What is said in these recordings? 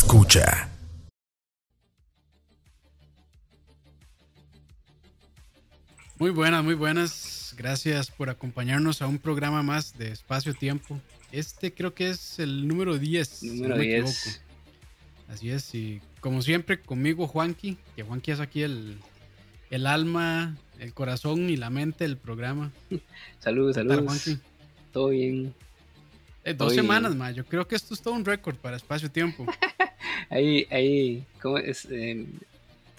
escucha. Muy buenas, muy buenas. Gracias por acompañarnos a un programa más de Espacio Tiempo. Este creo que es el número 10. Número 10. Así es, y como siempre conmigo Juanqui, que Juanqui es aquí el, el alma, el corazón y la mente del programa. Saludos, saludos. Todo bien. Eh, dos semanas más, yo creo que esto es todo un récord para espacio-tiempo. ahí, ahí, ¿cómo es? Eh,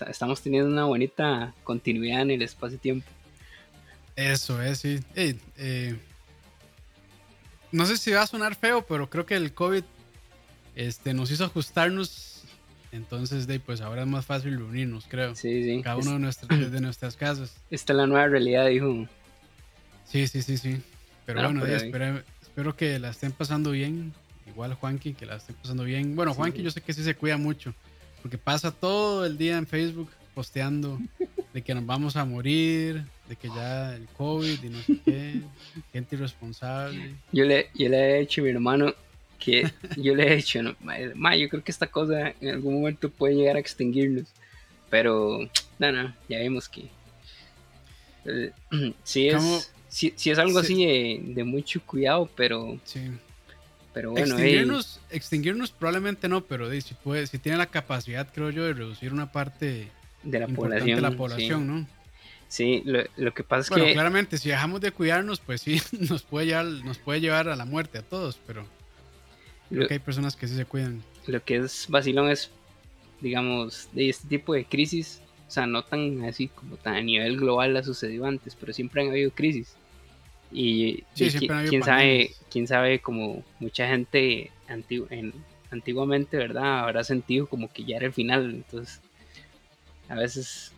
estamos teniendo una bonita continuidad en el espacio-tiempo. Eso es, sí. Eh, no sé si va a sonar feo, pero creo que el COVID este, nos hizo ajustarnos. Entonces, de, pues ahora es más fácil reunirnos, creo. Sí, sí. Cada uno de, nuestras, de nuestras casas. Esta es la nueva realidad, dijo. Sí, sí, sí, sí. Pero ah, bueno, espero, que la estén pasando bien. Igual Juanqui, que la estén pasando bien. Bueno, Juanqui yo sé que sí se cuida mucho. Porque pasa todo el día en Facebook posteando de que nos vamos a morir, de que ya el COVID y no sé qué, gente irresponsable. Yo le, yo le he hecho a mi hermano que yo le he hecho, no, yo creo que esta cosa en algún momento puede llegar a extinguirnos, pero no, no, ya vemos que eh, sí es, sí, es algo así de, mucho cuidado, pero sí. Pero bueno, extinguirnos, extinguirnos probablemente no, pero si puede, si tiene la capacidad, creo yo, de reducir una parte de la población, de la población, ¿no? Sí, lo, que pasa es bueno, que. claramente, si dejamos de cuidarnos, pues sí, nos puede llevar, nos puede llevar a la muerte a todos, pero creo que hay personas que sí se cuidan. Lo que es vacilón es, digamos, de este tipo de crisis, o sea, no tan así como tan a nivel global ha sucedido antes, pero siempre han habido crisis. Y, quién sabe, quién sabe, como mucha gente en, antiguamente, ¿verdad? Habrá sentido como que ya era el final, entonces a veces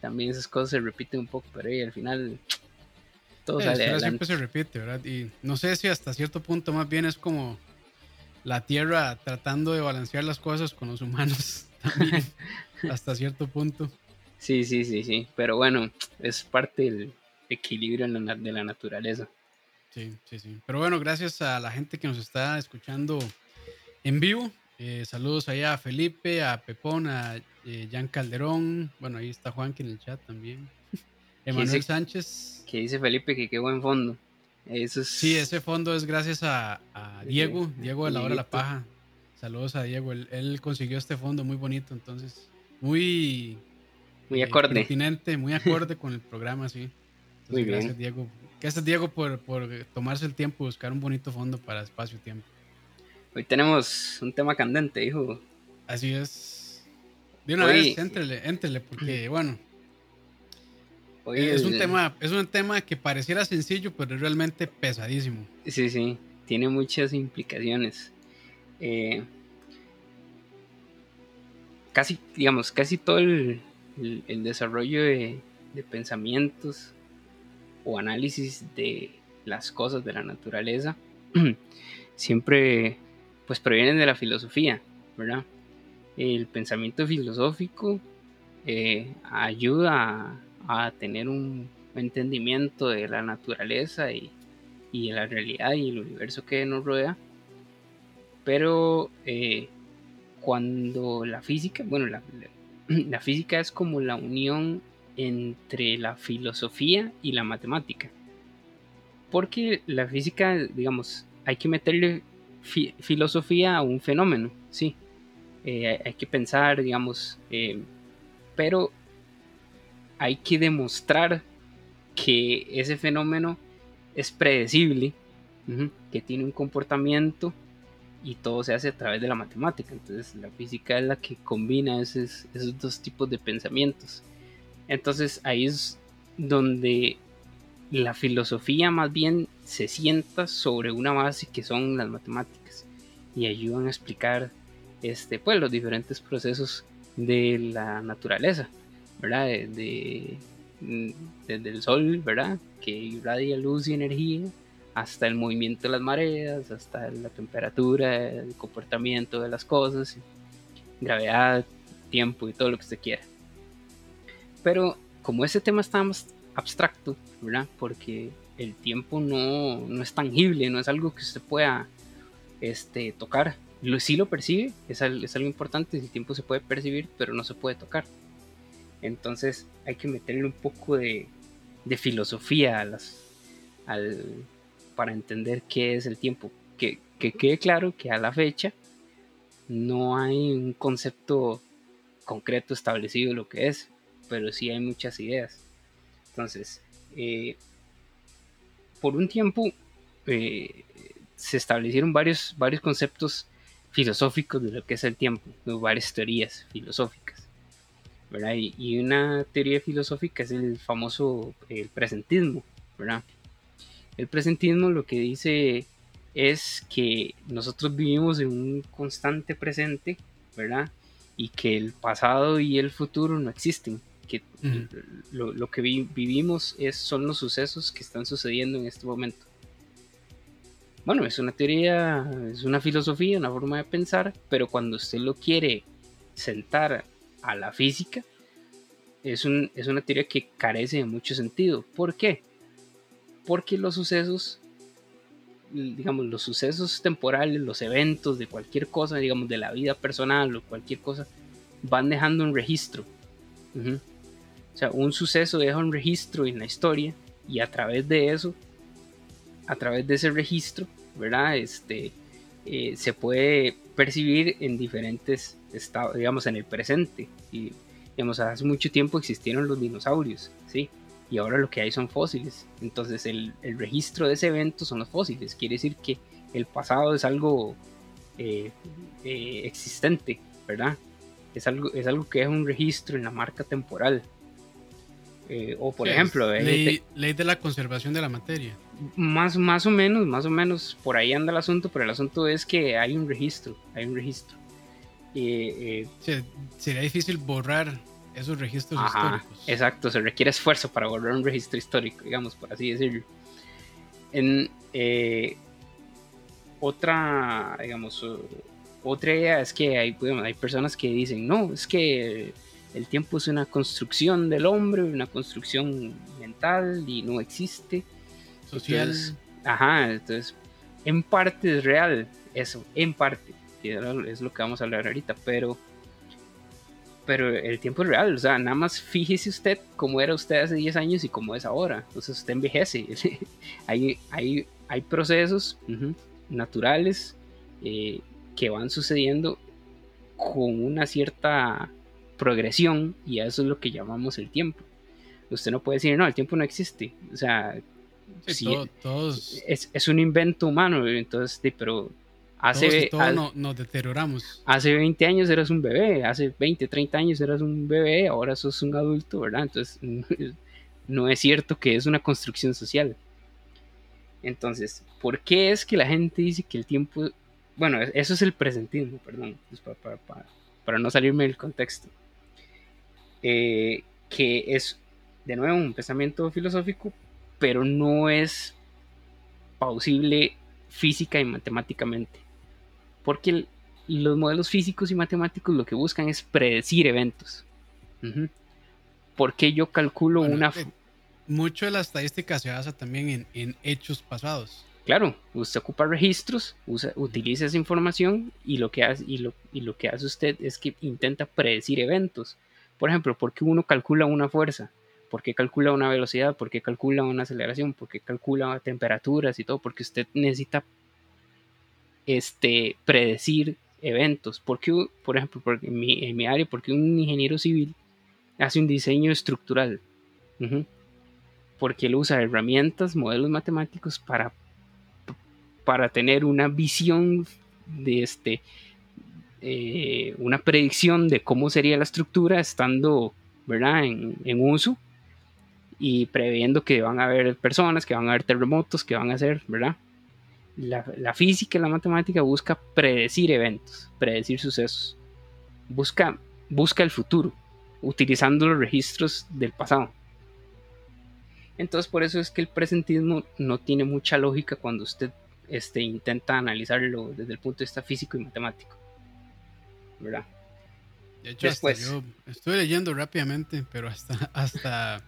también esas cosas se repiten un poco, pero al final todo sale Siempre se repite, ¿verdad? Y no sé si hasta cierto punto más bien es como la Tierra tratando de balancear las cosas con los humanos también, hasta cierto punto. Sí, sí, sí, sí, pero bueno, es parte del equilibrio de la naturaleza. Sí, sí, sí. Pero bueno, gracias a la gente que nos está escuchando en vivo. Eh, saludos allá a Felipe, a Pepón, a eh, Jan Calderón. Bueno, ahí está Juan en el chat también. Emanuel Sánchez. Que dice Felipe que qué buen fondo. Eso Sí, ese fondo es gracias a, Diego, Diego de la hora de la paja. Saludos a Diego. Él, consiguió este fondo muy bonito, entonces muy muy eh, acorde. muy acorde con el programa, sí. Muy bien. Gracias, Diego. Gracias, Diego, por, por tomarse el tiempo de buscar un bonito fondo para espacio-tiempo. Hoy tenemos un tema candente, hijo. Así es. De una vez, éntrele, éntrele, porque bueno. es un tema, es un tema que pareciera sencillo, pero es realmente pesadísimo. Sí, sí, tiene muchas implicaciones. Eh, casi, digamos, casi todo el, desarrollo de, de pensamientos o análisis de las cosas de la naturaleza siempre pues provienen de la filosofía, ¿verdad? El pensamiento filosófico eh, ayuda a, tener un entendimiento de la naturaleza y, de la realidad y el universo que nos rodea. Pero eh, cuando la física, bueno, la, la, física es como la unión entre la filosofía y la matemática. Porque la física, digamos, hay que meterle filosofía a un fenómeno, sí. Eh, hay que pensar, digamos, eh, pero hay que demostrar que ese fenómeno es predecible, que tiene un comportamiento y todo se hace a través de la matemática. Entonces la física es la que combina esos, esos dos tipos de pensamientos. Entonces ahí es donde la filosofía más bien se sienta sobre una base que son las matemáticas y ayudan a explicar este, pues, los diferentes procesos de la naturaleza, ¿verdad? De, desde el sol, ¿verdad? Que irradia luz y energía, hasta el movimiento de las mareas, hasta la temperatura, el comportamiento de las cosas, gravedad, tiempo y todo lo que se quiera. Pero como ese tema está más abstracto, ¿verdad? Porque el tiempo no, es tangible, no es algo que usted pueda este, tocar. lo, sí lo percibe, es, es algo importante, el tiempo se puede percibir, pero no se puede tocar. Entonces hay que meterle un poco de, de filosofía a las, al, para entender qué es el tiempo. Que, que quede claro que a la fecha no hay un concepto concreto establecido de lo que es, pero sí hay muchas ideas. Entonces, eh, por un tiempo eh, se establecieron varios, varios conceptos filosóficos de lo que es el tiempo, varias teorías filosóficas. Y, una teoría filosófica es el famoso el presentismo. ¿verdad? El presentismo lo que dice es que nosotros vivimos en un constante presente, ¿verdad? Y que el pasado y el futuro no existen. Que lo, que vivimos es, son los sucesos que están sucediendo en este momento. Bueno, es una teoría, es una filosofía, una forma de pensar, pero cuando usted lo quiere sentar a la física, es, es una teoría que carece de mucho sentido. ¿Por qué? Porque los sucesos digamos, los sucesos temporales, los eventos de cualquier cosa, digamos, de la vida personal o cualquier cosa, van dejando un registro. O sea, un suceso deja un registro en la historia y a través de eso, a través de ese registro, ¿verdad? Este, eh, se puede percibir en diferentes estados, digamos, en el presente. Y, digamos, hace mucho tiempo existieron los dinosaurios, ¿sí? y ahora lo que hay son fósiles. Entonces el, registro de ese evento son los fósiles. Quiere decir que el pasado es algo eh, eh, existente, ¿verdad? Es algo, es algo que es un registro en la marca temporal. Eh, o por ejemplo... Ley, ley, de la conservación de la materia. Más, más o menos, más o menos, por ahí anda el asunto, pero el asunto es que hay un registro, hay un registro. sería difícil borrar esos registros históricos. Exacto, se requiere esfuerzo para borrar un registro histórico, digamos, por así decirlo. En eh, otra, digamos, otra idea es que hay, hay personas que dicen, no, es que el tiempo es una construcción del hombre, una construcción mental y no existe. Social. ajá, entonces, en parte es real, eso, en parte, es lo que vamos a hablar ahorita, pero pero el tiempo es real, o sea, nada más fíjese usted cómo era usted hace 10 años y cómo es ahora, entonces usted envejece, hay, hay, hay procesos naturales eh, que van sucediendo con una cierta progresión y eso es lo que llamamos el tiempo. Usted no puede decir, no, el tiempo no existe, o sea, es, es, un invento humano, entonces, pero Hace, nos deterioramos. Hace 20 años eras un bebé, hace 20, 30 años eras un bebé, ahora sos un adulto, ¿verdad? Entonces, no es cierto que es una construcción social. Entonces, ¿por qué es que la gente dice que el tiempo... Bueno, eso es el presentismo, perdón, pues, para, no salirme del contexto. Eh, que es, de nuevo, un pensamiento filosófico, pero no es plausible física y matemáticamente. Porque los modelos físicos y matemáticos lo que buscan es predecir eventos. Porque yo calculo una... Eh, mucho de la estadística se basa también en, hechos pasados. Claro, usted ocupa registros, utiliza esa información y lo, que hace, y, lo, y lo que hace usted es que intenta predecir eventos. Por ejemplo, ¿por qué uno calcula una fuerza? ¿Por qué calcula una velocidad? ¿Por qué calcula una aceleración? ¿Por qué calcula temperaturas y todo? Porque usted necesita este, predecir eventos. Porque, por ejemplo, en, mi, área, porque un ingeniero civil hace un diseño estructural. Porque él usa herramientas, modelos matemáticos para, para tener una visión de este, eh, una predicción de cómo sería la estructura estando ¿verdad? En, en, uso y previendo que van a haber personas, que van a haber terremotos, que van a ser, ¿verdad? La, física y la matemática busca predecir eventos, predecir sucesos. Busca, busca el futuro, utilizando los registros del pasado. Entonces por eso es que el presentismo no tiene mucha lógica cuando usted este, intenta analizarlo desde el punto de vista físico y matemático. ¿Verdad? De hecho, yo estoy leyendo rápidamente, pero hasta, hasta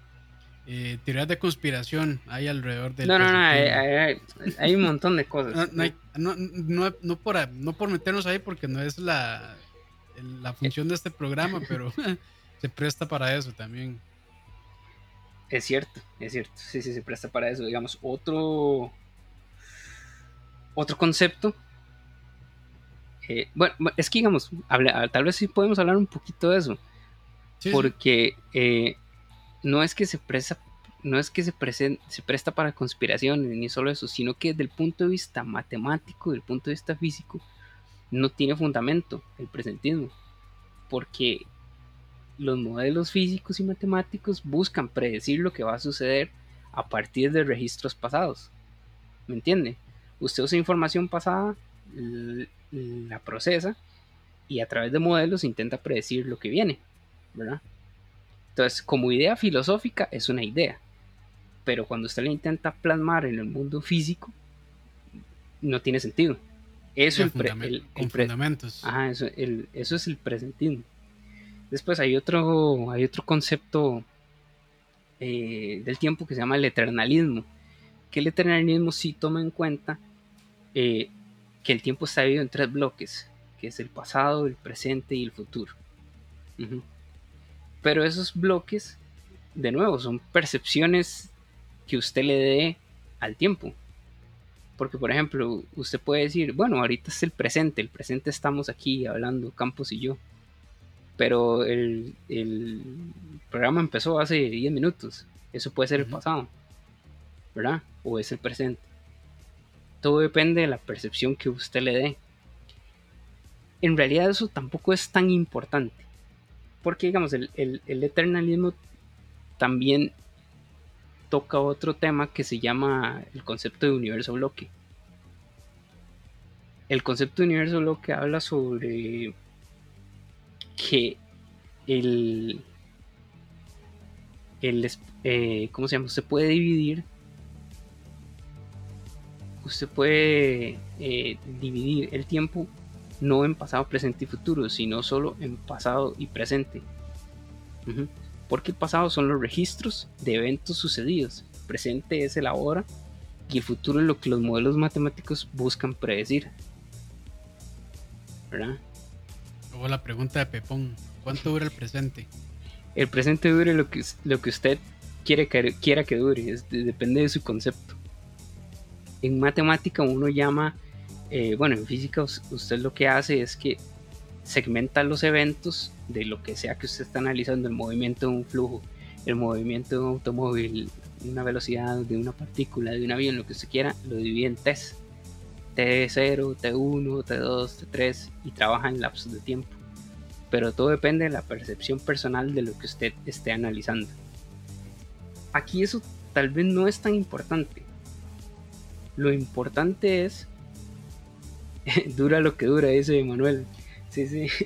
eh, teorías de conspiración hay alrededor del. No, no, no, hay, un montón de cosas. No, no, no, por, no por meternos ahí porque no es la, la función de este programa, pero se presta para eso también. Es cierto, es cierto. Sí, sí, se presta para eso. Digamos, otro. Otro concepto. Eh, bueno, es que digamos, tal vez sí podemos hablar un poquito de eso. porque eh, no es que se presta, no es que se, se presta para conspiraciones ni solo eso, sino que desde el punto de vista matemático, desde el punto de vista físico, no tiene fundamento el presentismo. Porque los modelos físicos y matemáticos buscan predecir lo que va a suceder a partir de registros pasados. ¿Me entiende? Usted usa información pasada, la procesa y a través de modelos intenta predecir lo que viene, ¿verdad? Entonces, como idea filosófica es una idea, pero cuando usted la intenta plasmar en el mundo físico, no tiene sentido. Eso, el, con fundamentos. Ajá, eso, eso es el presentismo. Después hay otro, hay otro concepto eh, del tiempo que se llama el eternalismo, que el eternalismo sí toma en cuenta eh, que el tiempo está dividido en tres bloques, que es el pasado, el presente y el futuro. Pero esos bloques, de nuevo, son percepciones que usted le dé al tiempo. Porque, por ejemplo, usted puede decir, bueno, ahorita es el presente, el presente estamos aquí hablando, Campos y yo. Pero el, programa empezó hace 10 minutos. Eso puede ser el pasado, ¿verdad? O es el presente. Todo depende de la percepción que usted le dé. En realidad eso tampoco es tan importante porque, digamos, el, eternalismo también toca otro tema que se llama el concepto de universo bloque. El concepto de universo bloque habla sobre que el, el eh, ¿cómo se llama? Usted puede dividir usted puede eh, dividir el tiempo no en pasado, presente y futuro, sino solo en pasado y presente. Porque el pasado son los registros de eventos sucedidos, el presente es el ahora y el futuro es lo que los modelos matemáticos buscan predecir. ¿Verdad? Luego la pregunta de Pepón, ¿cuánto dura el presente? El presente dure lo que, lo que usted quiere que, quiera que dure, depende de su concepto. En matemática uno llama eh, bueno, en física usted lo que hace es que segmenta los eventos de lo que sea que usted está analizando, el movimiento de un flujo, el movimiento de un automóvil, una velocidad de una partícula, de un avión, lo que usted quiera, lo divide en test. T0, T1, T2, T3 y trabaja en lapsos de tiempo. Pero todo depende de la percepción personal de lo que usted esté analizando. Aquí eso tal vez no es tan importante. Lo importante es dura lo que dura, dice Manuel. Sí, sí.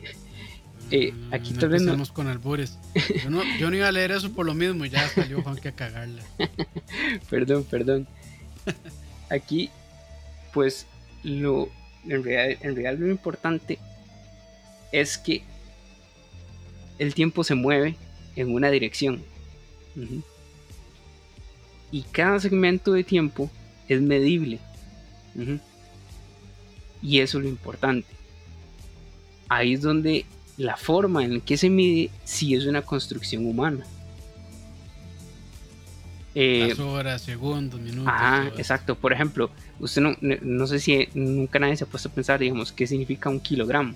Eh, aquí tal vez no. con albures. Yo no, yo no iba a leer eso por lo mismo, ya salió Juan que a cagarla. perdón, perdón. Aquí, pues, lo en realidad, en realidad lo importante es que el tiempo se mueve en una dirección. Y cada segmento de tiempo es medible. Y eso es lo importante. Ahí es donde la forma en que se mide sí es una construcción humana. Eh, horas, segundos, minutos. Ajá, exacto. Por ejemplo, usted no, no sé si nunca nadie se ha puesto a pensar, digamos, qué significa un kilogramo.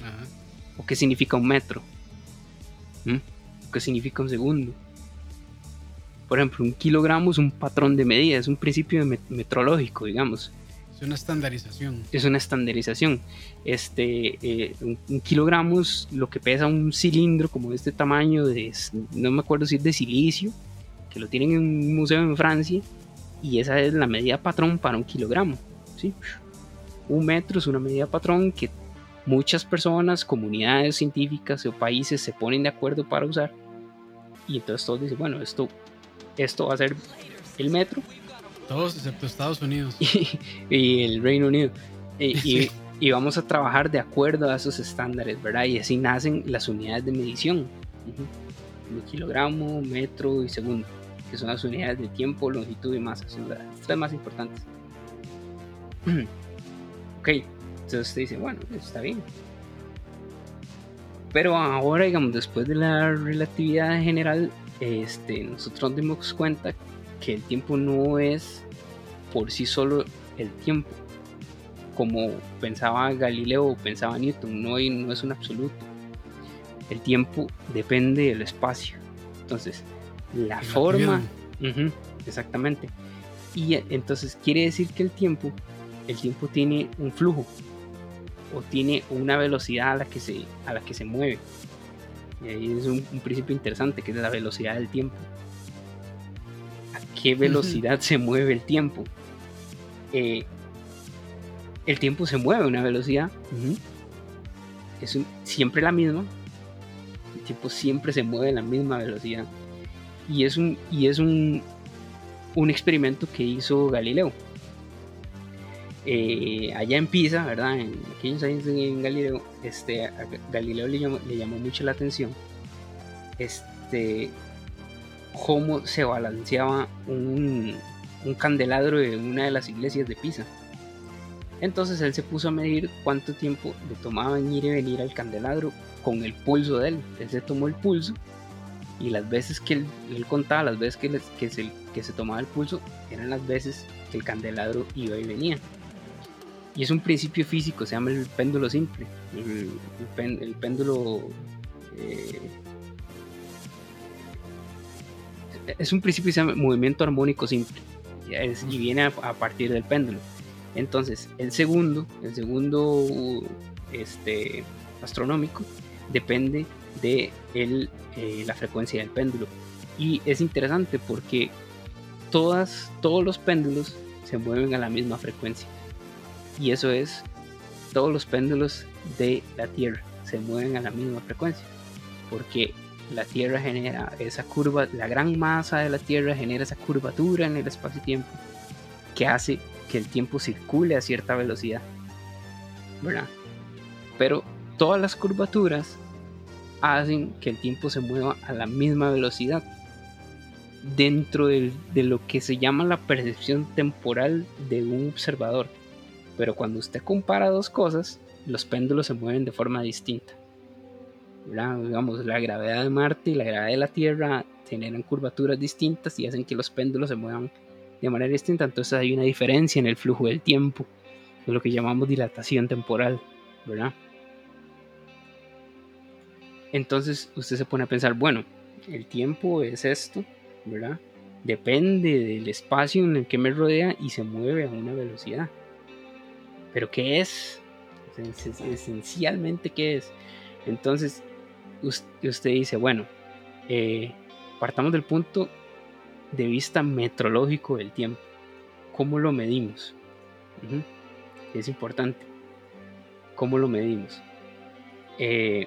Ajá. O qué significa un metro. ¿Mm? O qué significa un segundo. Por ejemplo, un kilogramo es un patrón de medida, es un principio metrológico, digamos. Es una estandarización. Es una estandarización. Este, eh, un, kilogramo lo que pesa un cilindro como de este tamaño, de, no me acuerdo si es de silicio, que lo tienen en un museo en Francia, y esa es la medida patrón para un kilogramo. ¿sí? Un metro es una medida patrón que muchas personas, comunidades científicas o países se ponen de acuerdo para usar. Y entonces todos dicen, bueno, esto, esto va a ser el metro todos excepto Estados Unidos. Y, el Reino Unido. Y, vamos a trabajar de acuerdo a esos estándares, ¿verdad? Y así nacen las unidades de medición. kilogramo, metro y segundo, que son las unidades de tiempo, longitud y masa, son las tres más importantes. ok, entonces usted dice, bueno, está bien. Pero ahora, digamos, después de la relatividad general, este, nosotros nos dimos cuenta que el tiempo no es por sí solo el tiempo, como pensaba Galileo o pensaba Newton, no, no es un absoluto. El tiempo depende del espacio. Entonces, la forma... exactamente. Y entonces quiere decir que el tiempo, el tiempo tiene un flujo o tiene una velocidad a la que se, a la que se mueve. Y ahí es un, principio interesante que es la velocidad del tiempo. ¿A qué velocidad se mueve el tiempo? Eh, el tiempo se mueve a una velocidad. Es siempre la misma. El tiempo siempre se mueve a la misma velocidad. Y es un, y es un, un experimento que hizo Galileo. Eh, allá en Pisa, ¿verdad? En aquellos años en Galileo, este, Galileo le llamó, mucho la atención este, cómo se balanceaba un, un candelabro en una de las iglesias de Pisa. Entonces él se puso a medir cuánto tiempo le tomaba ir y venir al candelabro con el pulso de él. Él se tomó el pulso y las veces que él, contaba, las veces que, se, que se tomaba el pulso, eran las veces que el candelabro iba y venía. Y es un principio físico, se llama el péndulo simple. El, péndulo... Eh, es un principio que se llama movimiento armónico simple. y viene a, partir del péndulo. Entonces, el segundo, el segundo este, astronómico, depende de el, eh, la frecuencia del péndulo. Y es interesante porque todas, todos los péndulos se mueven a la misma frecuencia. Y eso es, todos los péndulos de la Tierra se mueven a la misma frecuencia. Porque la Tierra genera esa curva, la gran masa de la Tierra genera esa curvatura en el espacio-tiempo que hace que el tiempo circule a cierta velocidad. ¿Verdad? Pero todas las curvaturas hacen que el tiempo se mueva a la misma velocidad dentro de lo que se llama la percepción temporal de un observador. Pero cuando usted compara dos cosas, los péndulos se mueven de forma distinta. Digamos, la gravedad de Marte y la gravedad de la Tierra generan curvaturas distintas y hacen que los péndulos se muevan de manera distinta. Entonces hay una diferencia en el flujo del tiempo, de lo que llamamos dilatación temporal, ¿verdad? Entonces usted se pone a pensar, bueno, el tiempo es esto, ¿verdad? Depende del espacio en el que me rodea y se mueve a una velocidad. Pero ¿qué es? Esencialmente, ¿qué es? Entonces, usted dice, bueno, eh, partamos del punto de vista metrológico del tiempo. ¿Cómo lo medimos? Es importante. ¿Cómo lo medimos? Eh,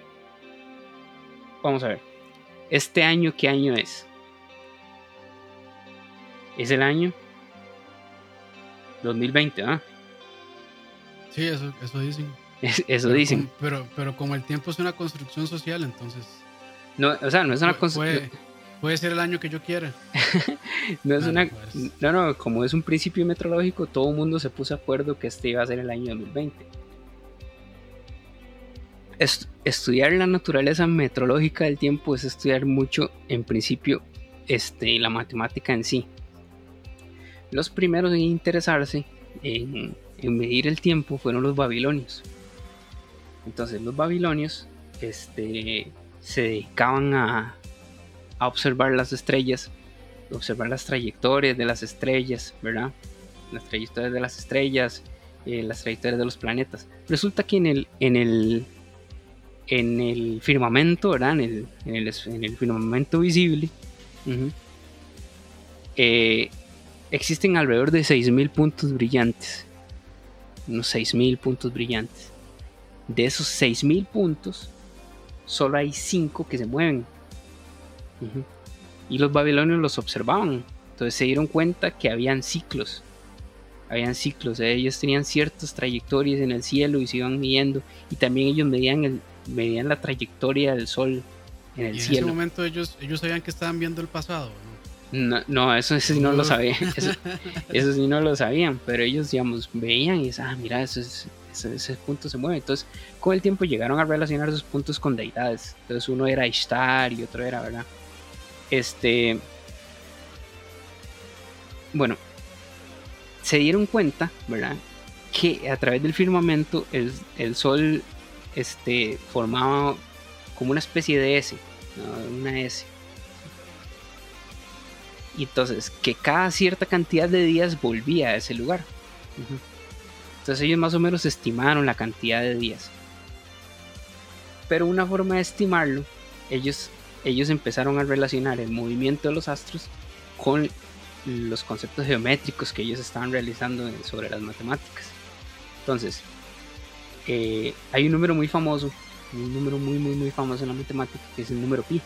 vamos a ver. Este año, ¿qué año es? Es el año 2020, ¿ah? Sí, eso, eso dicen. eso dicen. pero, pero como el tiempo es una construcción social, entonces. No, o sea, no es una construcción. Puede, ser el año que yo quiera. no es una. Pues. No, no, como es un principio metrológico, todo el mundo se puso de acuerdo que este iba a ser el año 2020. estudiar la naturaleza metrológica del tiempo es estudiar mucho, en principio, este, la matemática en sí. Los primeros en interesarse en en medir el tiempo fueron los babilonios. Entonces los babilonios este, se dedicaban a, observar las estrellas, observar las trayectorias de las estrellas, ¿verdad? Las trayectorias de las estrellas, eh, las trayectorias de los planetas. Resulta que en el, en el, en el firmamento, ¿verdad? En el, en el, firmamento visible, eh, existen alrededor de 6.000 puntos brillantes unos 6.000 puntos brillantes. De esos 6.000 puntos, solo hay 5 que se mueven. Y los babilonios los observaban. Entonces se dieron cuenta que habían ciclos. Habían ciclos. Ellos tenían ciertas trayectorias en el cielo y se iban midiendo. Y también ellos medían, el, medían la trayectoria del sol en el ¿Y en cielo. ese momento ellos, ellos sabían que estaban viendo el pasado, ¿no? No, eso, sí no lo sabían. Eso, sí no lo sabían, pero ellos, digamos, veían y decían, ah, mira, eso es, ese, punto se mueve. Entonces, con el tiempo llegaron a relacionar esos puntos con deidades. Entonces, uno era Ishtar y otro era, ¿verdad? Este. Bueno, se dieron cuenta, ¿verdad? Que a través del firmamento el, el sol este, formaba como una especie de S, una S. Y entonces, que cada cierta cantidad de días volvía a ese lugar. Entonces ellos más o menos estimaron la cantidad de días. Pero una forma de estimarlo, ellos, ellos empezaron a relacionar el movimiento de los astros con los conceptos geométricos que ellos estaban realizando sobre las matemáticas. Entonces, eh, hay un número muy famoso, un número muy, muy, muy famoso en la matemática, que es el número pi.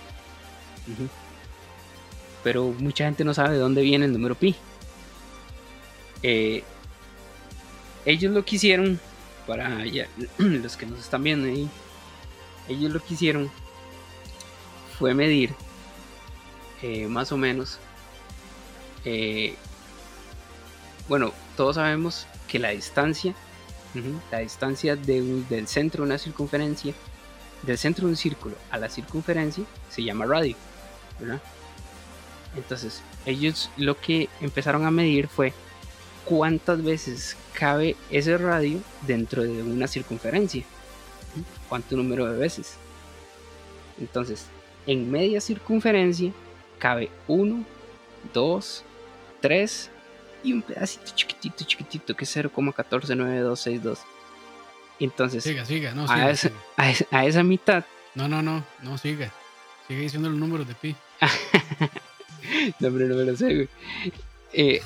Pero mucha gente no sabe de dónde viene el número pi. Eh, ellos lo quisieron, para los que nos están viendo ahí, ellos lo que hicieron fue medir eh, más o menos. bueno, todos sabemos que la distancia la distancia del centro de una circunferencia, del centro de un círculo a la circunferencia, se llama radio. Entonces, ellos lo que empezaron a medir fue cuántas veces cabe ese radio dentro de una circunferencia. ¿Cuánto número de veces? Entonces, en media circunferencia cabe 1, 2, 3, y un pedacito chiquitito, chiquitito, que es 0,149262. Entonces, siga, siga, no, a, esa, A, esa, mitad. No, no, no, no, siga. Sigue diciendo los números de pi. no, hombre, no me lo sé, güey. Eh,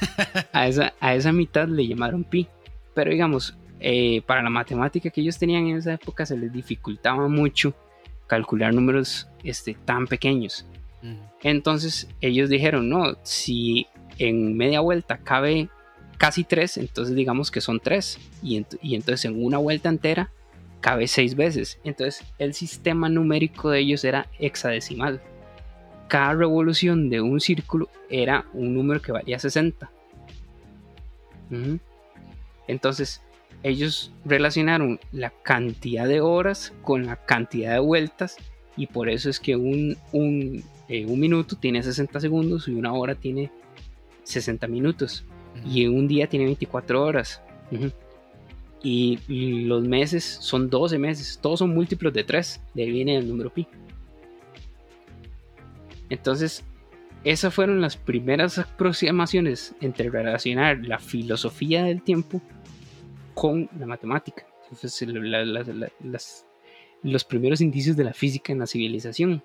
a, esa, a esa mitad le llamaron pi. Pero digamos, eh, para la matemática que ellos tenían en esa época se les dificultaba mucho calcular números este, tan pequeños. Entonces ellos dijeron, no, si en media vuelta cabe casi 3, entonces digamos que son 3. Y, entonces en una vuelta entera cabe 6 veces. Entonces el sistema numérico de ellos era hexadecimal. Cada revolución de un círculo era un número que valía 60. Entonces ellos relacionaron la cantidad de horas con la cantidad de vueltas y por eso es que un, un, eh, un minuto tiene 60 segundos y una hora tiene 60 minutos y un día tiene 24 horas. y, los meses son 12 meses, todos son múltiplos de 3, de ahí viene el número pi. Entonces, esas fueron las primeras aproximaciones entre relacionar la filosofía del tiempo con la matemática. los primeros indicios de la física en la civilización.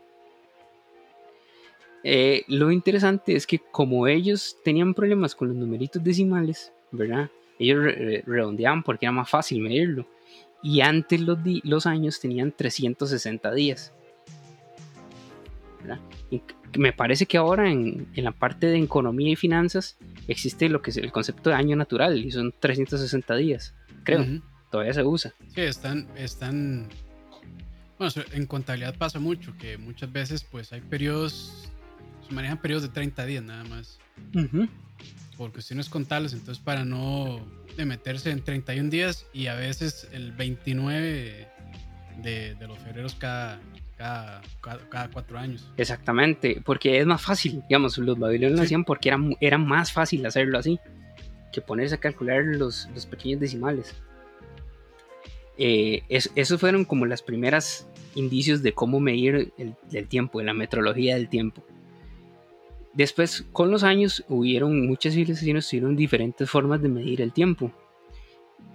Eh, lo interesante es que como ellos tenían problemas con los numeritos decimales, ¿verdad? Ellos redondeaban porque era más fácil medirlo. Y antes los años tenían 360 días. Me parece que ahora en, la parte de economía y finanzas existe lo que es el concepto de año natural y son 360 días. Creo. Todavía se usa. Sí, están, están. Bueno, en contabilidad pasa mucho que muchas veces pues hay periodos manejan periodos de 30 días nada más. Por cuestiones contables, entonces para no de meterse en 31 días y a veces el 29 de, de los febreros cada, cada, cada, cuatro años. Exactamente, porque es más fácil, digamos, los babilonios lo hacían porque era, era más fácil hacerlo así que ponerse a calcular los, los pequeños decimales. Eh, esos fueron como las primeras indicios de cómo medir el, el tiempo, la metrología del tiempo. Después, con los años, hubieron muchas civilizaciones tuvieron diferentes formas de medir el tiempo.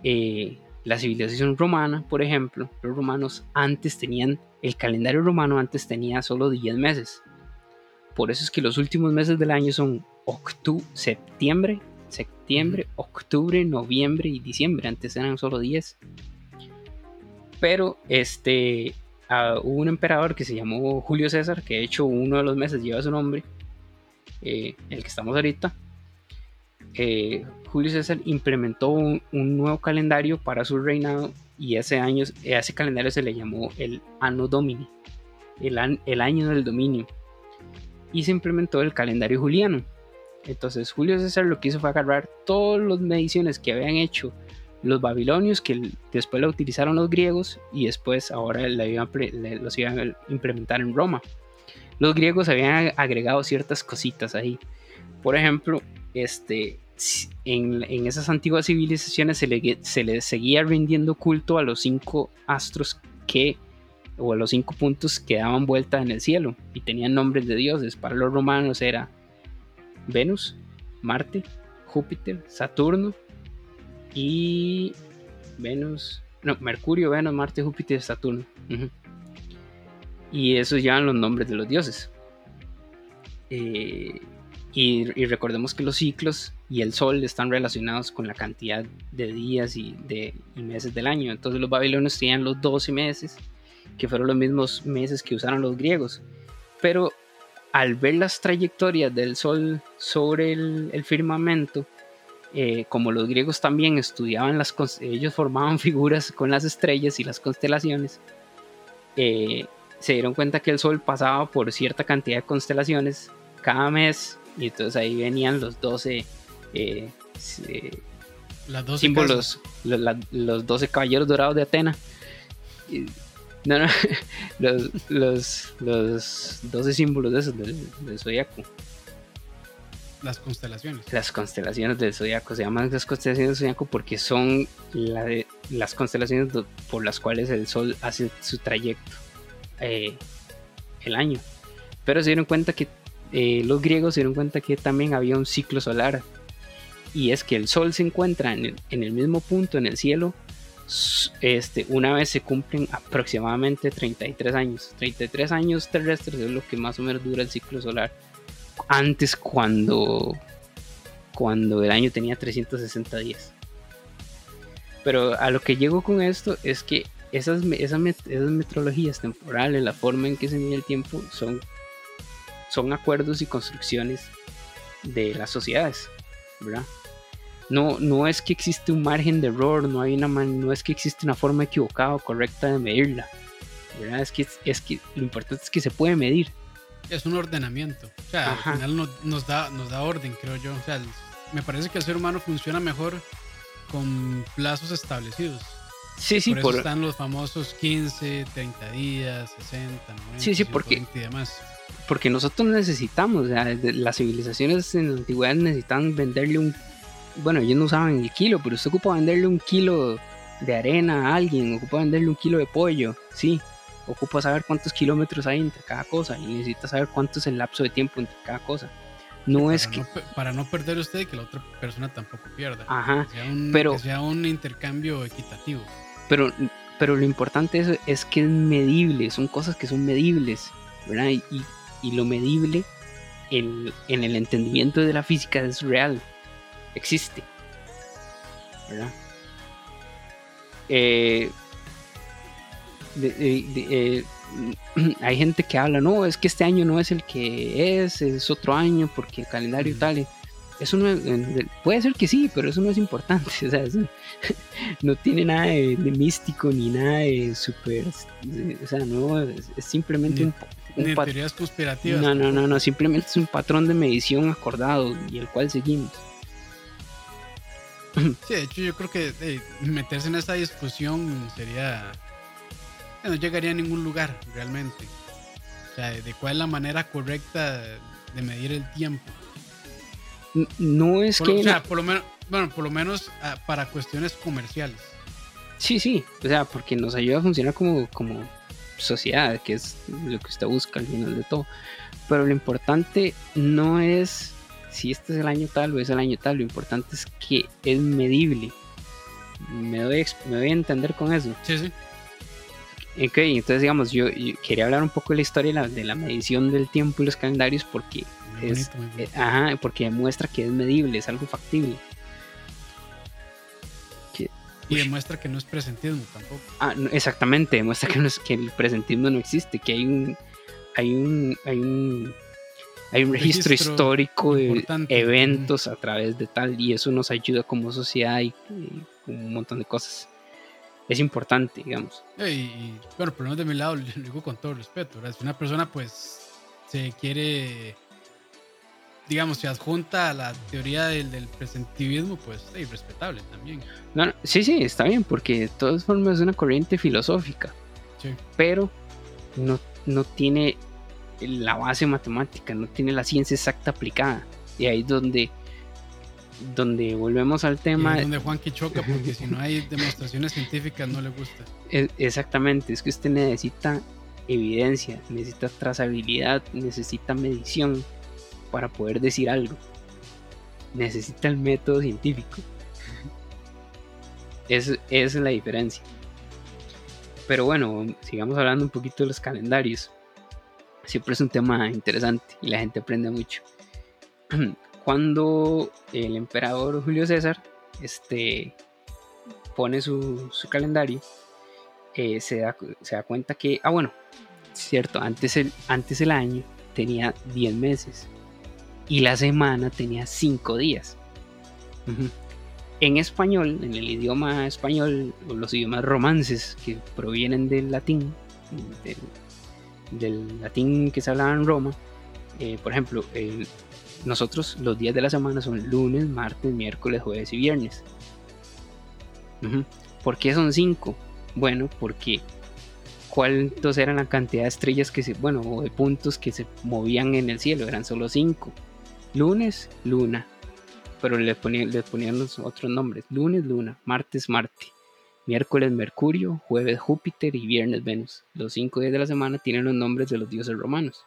Eh, la civilización romana, por ejemplo, los romanos antes tenían, el calendario romano antes tenía solo 10 meses. Por eso es que los últimos meses del año son octubre, septiembre, septiembre, octubre, noviembre y diciembre. Antes eran solo 10. Pero este, hubo un emperador que se llamó Julio César, que de hecho uno de los meses lleva su nombre, eh, el que estamos ahorita, eh, Julio César implementó un, nuevo calendario para su reinado y ese año, ese calendario se le llamó el Anno Domini, el, el año del dominio y se implementó el calendario juliano. Entonces Julio César lo que hizo fue agarrar todas las mediciones que habían hecho los babilonios, que después la utilizaron los griegos y después ahora la iban, los iban a implementar en Roma. Los griegos habían agregado ciertas cositas ahí. Por ejemplo, este, en, esas antiguas civilizaciones se le, se le seguía rindiendo culto a los cinco astros que o a los cinco puntos que daban vuelta en el cielo y tenían nombres de dioses. Para los romanos era Venus, Marte, Júpiter, Saturno y Venus, no, Mercurio, Venus, Marte, Júpiter, Saturno. Y esos llevan los nombres de los dioses. Eh, y, recordemos que los ciclos y el sol están relacionados con la cantidad de días y, de, meses del año. Entonces los babilonios tenían los 12 meses, que fueron los mismos meses que usaron los griegos. Pero al ver las trayectorias del sol sobre el, firmamento, eh, como los griegos también estudiaban las ellos formaban figuras con las estrellas y las constelaciones, eh, se dieron cuenta que el sol pasaba por cierta cantidad de constelaciones cada mes y entonces ahí venían los 12 eh, símbolos, los, 12 caballeros dorados de Atena. no, no, los, los, los 12 símbolos de esos del, zodiaco. Las constelaciones. Las constelaciones del zodiaco. Se llaman las constelaciones del zodiaco porque son las constelaciones por las cuales el sol hace su trayecto eh, el año. Pero se dieron cuenta que eh, los griegos se dieron cuenta que también había un ciclo solar. Y es que el sol se encuentra en el, mismo punto en el cielo este, una vez se cumplen aproximadamente 33 años. 33 años terrestres es lo que más o menos dura el ciclo solar. Antes cuando, cuando el año tenía 360 días. Pero a lo que llego con esto es que esas, esas, esas metrologías temporales, la forma en que se mide el tiempo, son son acuerdos y construcciones de las sociedades, ¿verdad? No, no es que existe un margen de error, no, hay una no es que existe una forma equivocada o correcta de medirla, ¿verdad? Es que, es que lo importante es que se puede medir. Es un ordenamiento, o sea, al final nos, da, nos da orden, creo yo. O sea, me parece que el ser humano funciona mejor con plazos establecidos. Sí, sí, por, eso están los famosos 15, 30 días, 60, 90, sí, sí, porque, y demás porque nosotros necesitamos, o sea, las civilizaciones en la antigüedad necesitan venderle un, bueno, ellos no usaban el kilo, pero usted ocupa venderle un kilo de arena a alguien, ocupa venderle un kilo de pollo, sí, ocupa saber cuántos kilómetros hay entre cada cosa y necesita saber cuánto es el lapso de tiempo entre cada cosa. No es que... para no perder usted y que la otra persona tampoco pierda. Ajá. Que sea un, pero, sea un intercambio equitativo. Pero, pero lo importante es, es que es medible, son cosas que son medibles, ¿verdad? Y, y lo medible en, el entendimiento de la física es real, existe. ¿verdad? Eh, eh, hay gente que habla, no, es que este año no es el que es, es otro año porque el calendario tal. Eso no puede ser que sí, pero eso no es importante. O sea, no tiene nada de, místico ni nada de súper. O sea, no, es, simplemente un, ni teorías conspirativas. No, no, no, no, simplemente es un patrón de medición acordado y el cual seguimos. Sí, de hecho yo creo que meterse en esta discusión sería... No llegaría a ningún lugar realmente. O sea, de cuál es la manera correcta de medir el tiempo. No es que... O sea, por lo menos, bueno, por lo menos ah, para cuestiones comerciales. Sí, sí, o sea, porque nos ayuda a funcionar como, como sociedad, que es lo que usted busca al final de todo. Pero lo importante no es si este es el año tal o es el año tal, lo importante es que es medible. Me doy, me a entender con eso. Sí, sí. Ok, entonces digamos, yo, quería hablar un poco de la historia de la, medición del tiempo y los calendarios porque, es, eh, ajá, porque demuestra que es medible, es algo factible. Y demuestra que no es presentismo tampoco. Ah, exactamente, demuestra que, no es, que el presentismo no existe, que hay un hay un hay un hay un registro, histórico de eventos a través de tal y eso nos ayuda como sociedad y, un montón de cosas. es importante, digamos. Y, bueno, pero no de mi lado, lo digo con todo respeto, Si una persona pues se quiere, digamos, se adjunta a la teoría del, del presentivismo, pues es respetable también. No, sí, sí, está bien, porque de todas formas es una corriente filosófica, sí. pero no, no tiene la base matemática, no tiene la ciencia exacta aplicada. Y ahí es donde donde volvemos al tema. Es donde Juanqui choca, porque si no hay demostraciones científicas no le gusta. exactamente, es que usted necesita evidencia, necesita trazabilidad, necesita medición para poder decir algo. Necesita el método científico. esa es la diferencia. Pero bueno, sigamos hablando un poquito de los calendarios. Siempre es un tema interesante y la gente aprende mucho. cuando el emperador Julio César este, pone su, calendario, eh, se, da, se, da, cuenta que, ah bueno, cierto, antes el, antes el año tenía 10 meses y la semana tenía 5 días. En español, en el idioma español, los idiomas romances que provienen del latín, del, latín que se hablaba en Roma, eh, por ejemplo, nosotros los días de la semana son lunes, martes, miércoles, jueves y viernes. ¿Por qué son cinco? Bueno, porque cuántos eran la cantidad de estrellas que se, bueno, o de puntos que se movían en el cielo, eran solo cinco. Lunes, luna, pero le ponían, los otros nombres. Lunes, luna, martes, Marte, miércoles, Mercurio, jueves, Júpiter y viernes, Venus. Los cinco días de la semana tienen los nombres de los dioses romanos.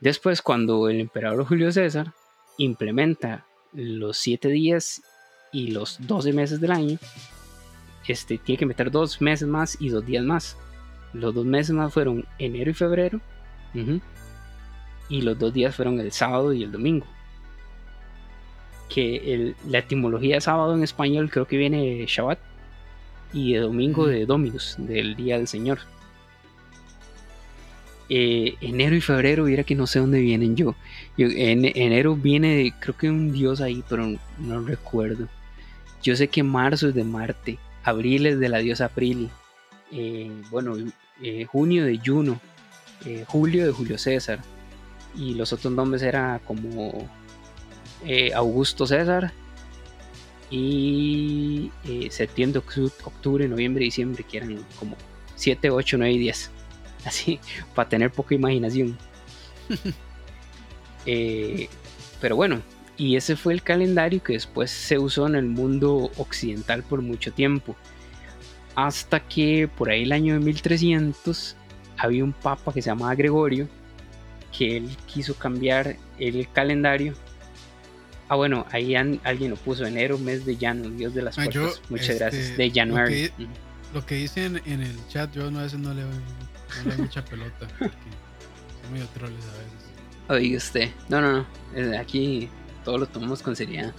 Después, cuando el emperador Julio César implementa los 7 días y los 12 meses del año, este, tiene que meter dos meses más y dos días más. Los dos meses más fueron enero y febrero. Y los dos días fueron el sábado y el domingo. Que la etimología de sábado en español creo que viene de Shabbat y de domingo de Dominus, del día del Señor. Eh, enero y febrero, mira que no sé dónde vienen yo. en enero viene, creo que un dios ahí, pero no, recuerdo. Yo sé que marzo es de Marte, abril es de la diosa April, eh, bueno, eh, junio de Juno, julio de Julio César, y los otros nombres eran como Augusto César, y septiembre, octubre, noviembre, diciembre, que eran como 7, 8, 9 y 10 así, para tener poca imaginación. Eh, pero bueno, y ese fue el calendario que después se usó en el mundo occidental por mucho tiempo. Hasta que por ahí el año de 1300 había un papa que se llamaba Gregorio, que él quiso cambiar el calendario. Ah, bueno, ahí alguien lo puso enero, mes de llano, Dios de las ah, puertas. Muchas este, gracias. De January. Lo que, dicen en el chat, yo no, a veces no le no mucha pelota. Son medio troles a veces. Oiga usted. No, no, no. Aquí todo lo tomamos con seriedad.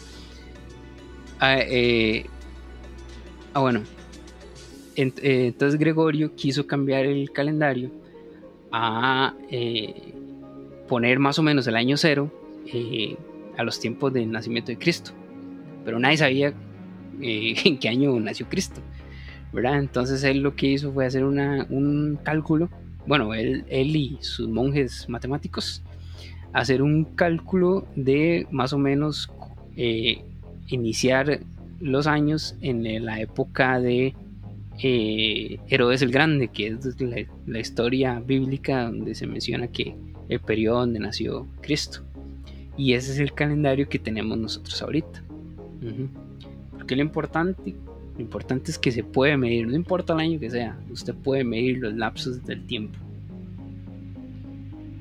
Ah, eh, ah bueno. Eh, entonces Gregorio quiso cambiar el calendario a eh, poner más o menos el año cero a los tiempos del nacimiento de Cristo. Pero nadie sabía en qué año nació Cristo. Entonces él lo que hizo fue hacer un cálculo, bueno, él, y sus monjes matemáticos, hacer un cálculo de más o menos eh, iniciar los años en la época de eh, Herodes el Grande, que es la, historia bíblica donde se menciona que el periodo donde nació Cristo. Y ese es el calendario que tenemos nosotros ahorita. Porque lo importante lo importante es que se puede medir, no importa el año que sea, usted puede medir los lapsos del tiempo.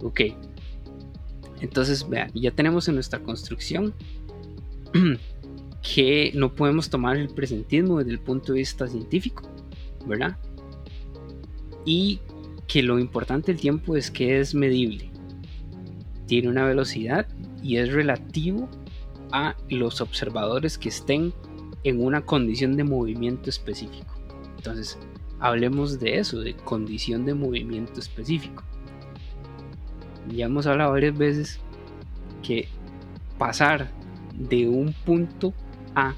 Ok. Entonces, vean, ya tenemos en nuestra construcción que no podemos tomar el presentismo desde el punto de vista científico, ¿verdad? Y que lo importante del tiempo es que es medible. Tiene una velocidad y es relativo a los observadores que estén en una condición de movimiento específico. Entonces, hablemos de eso, de condición de movimiento específico. Ya hemos hablado varias veces que pasar de un punto A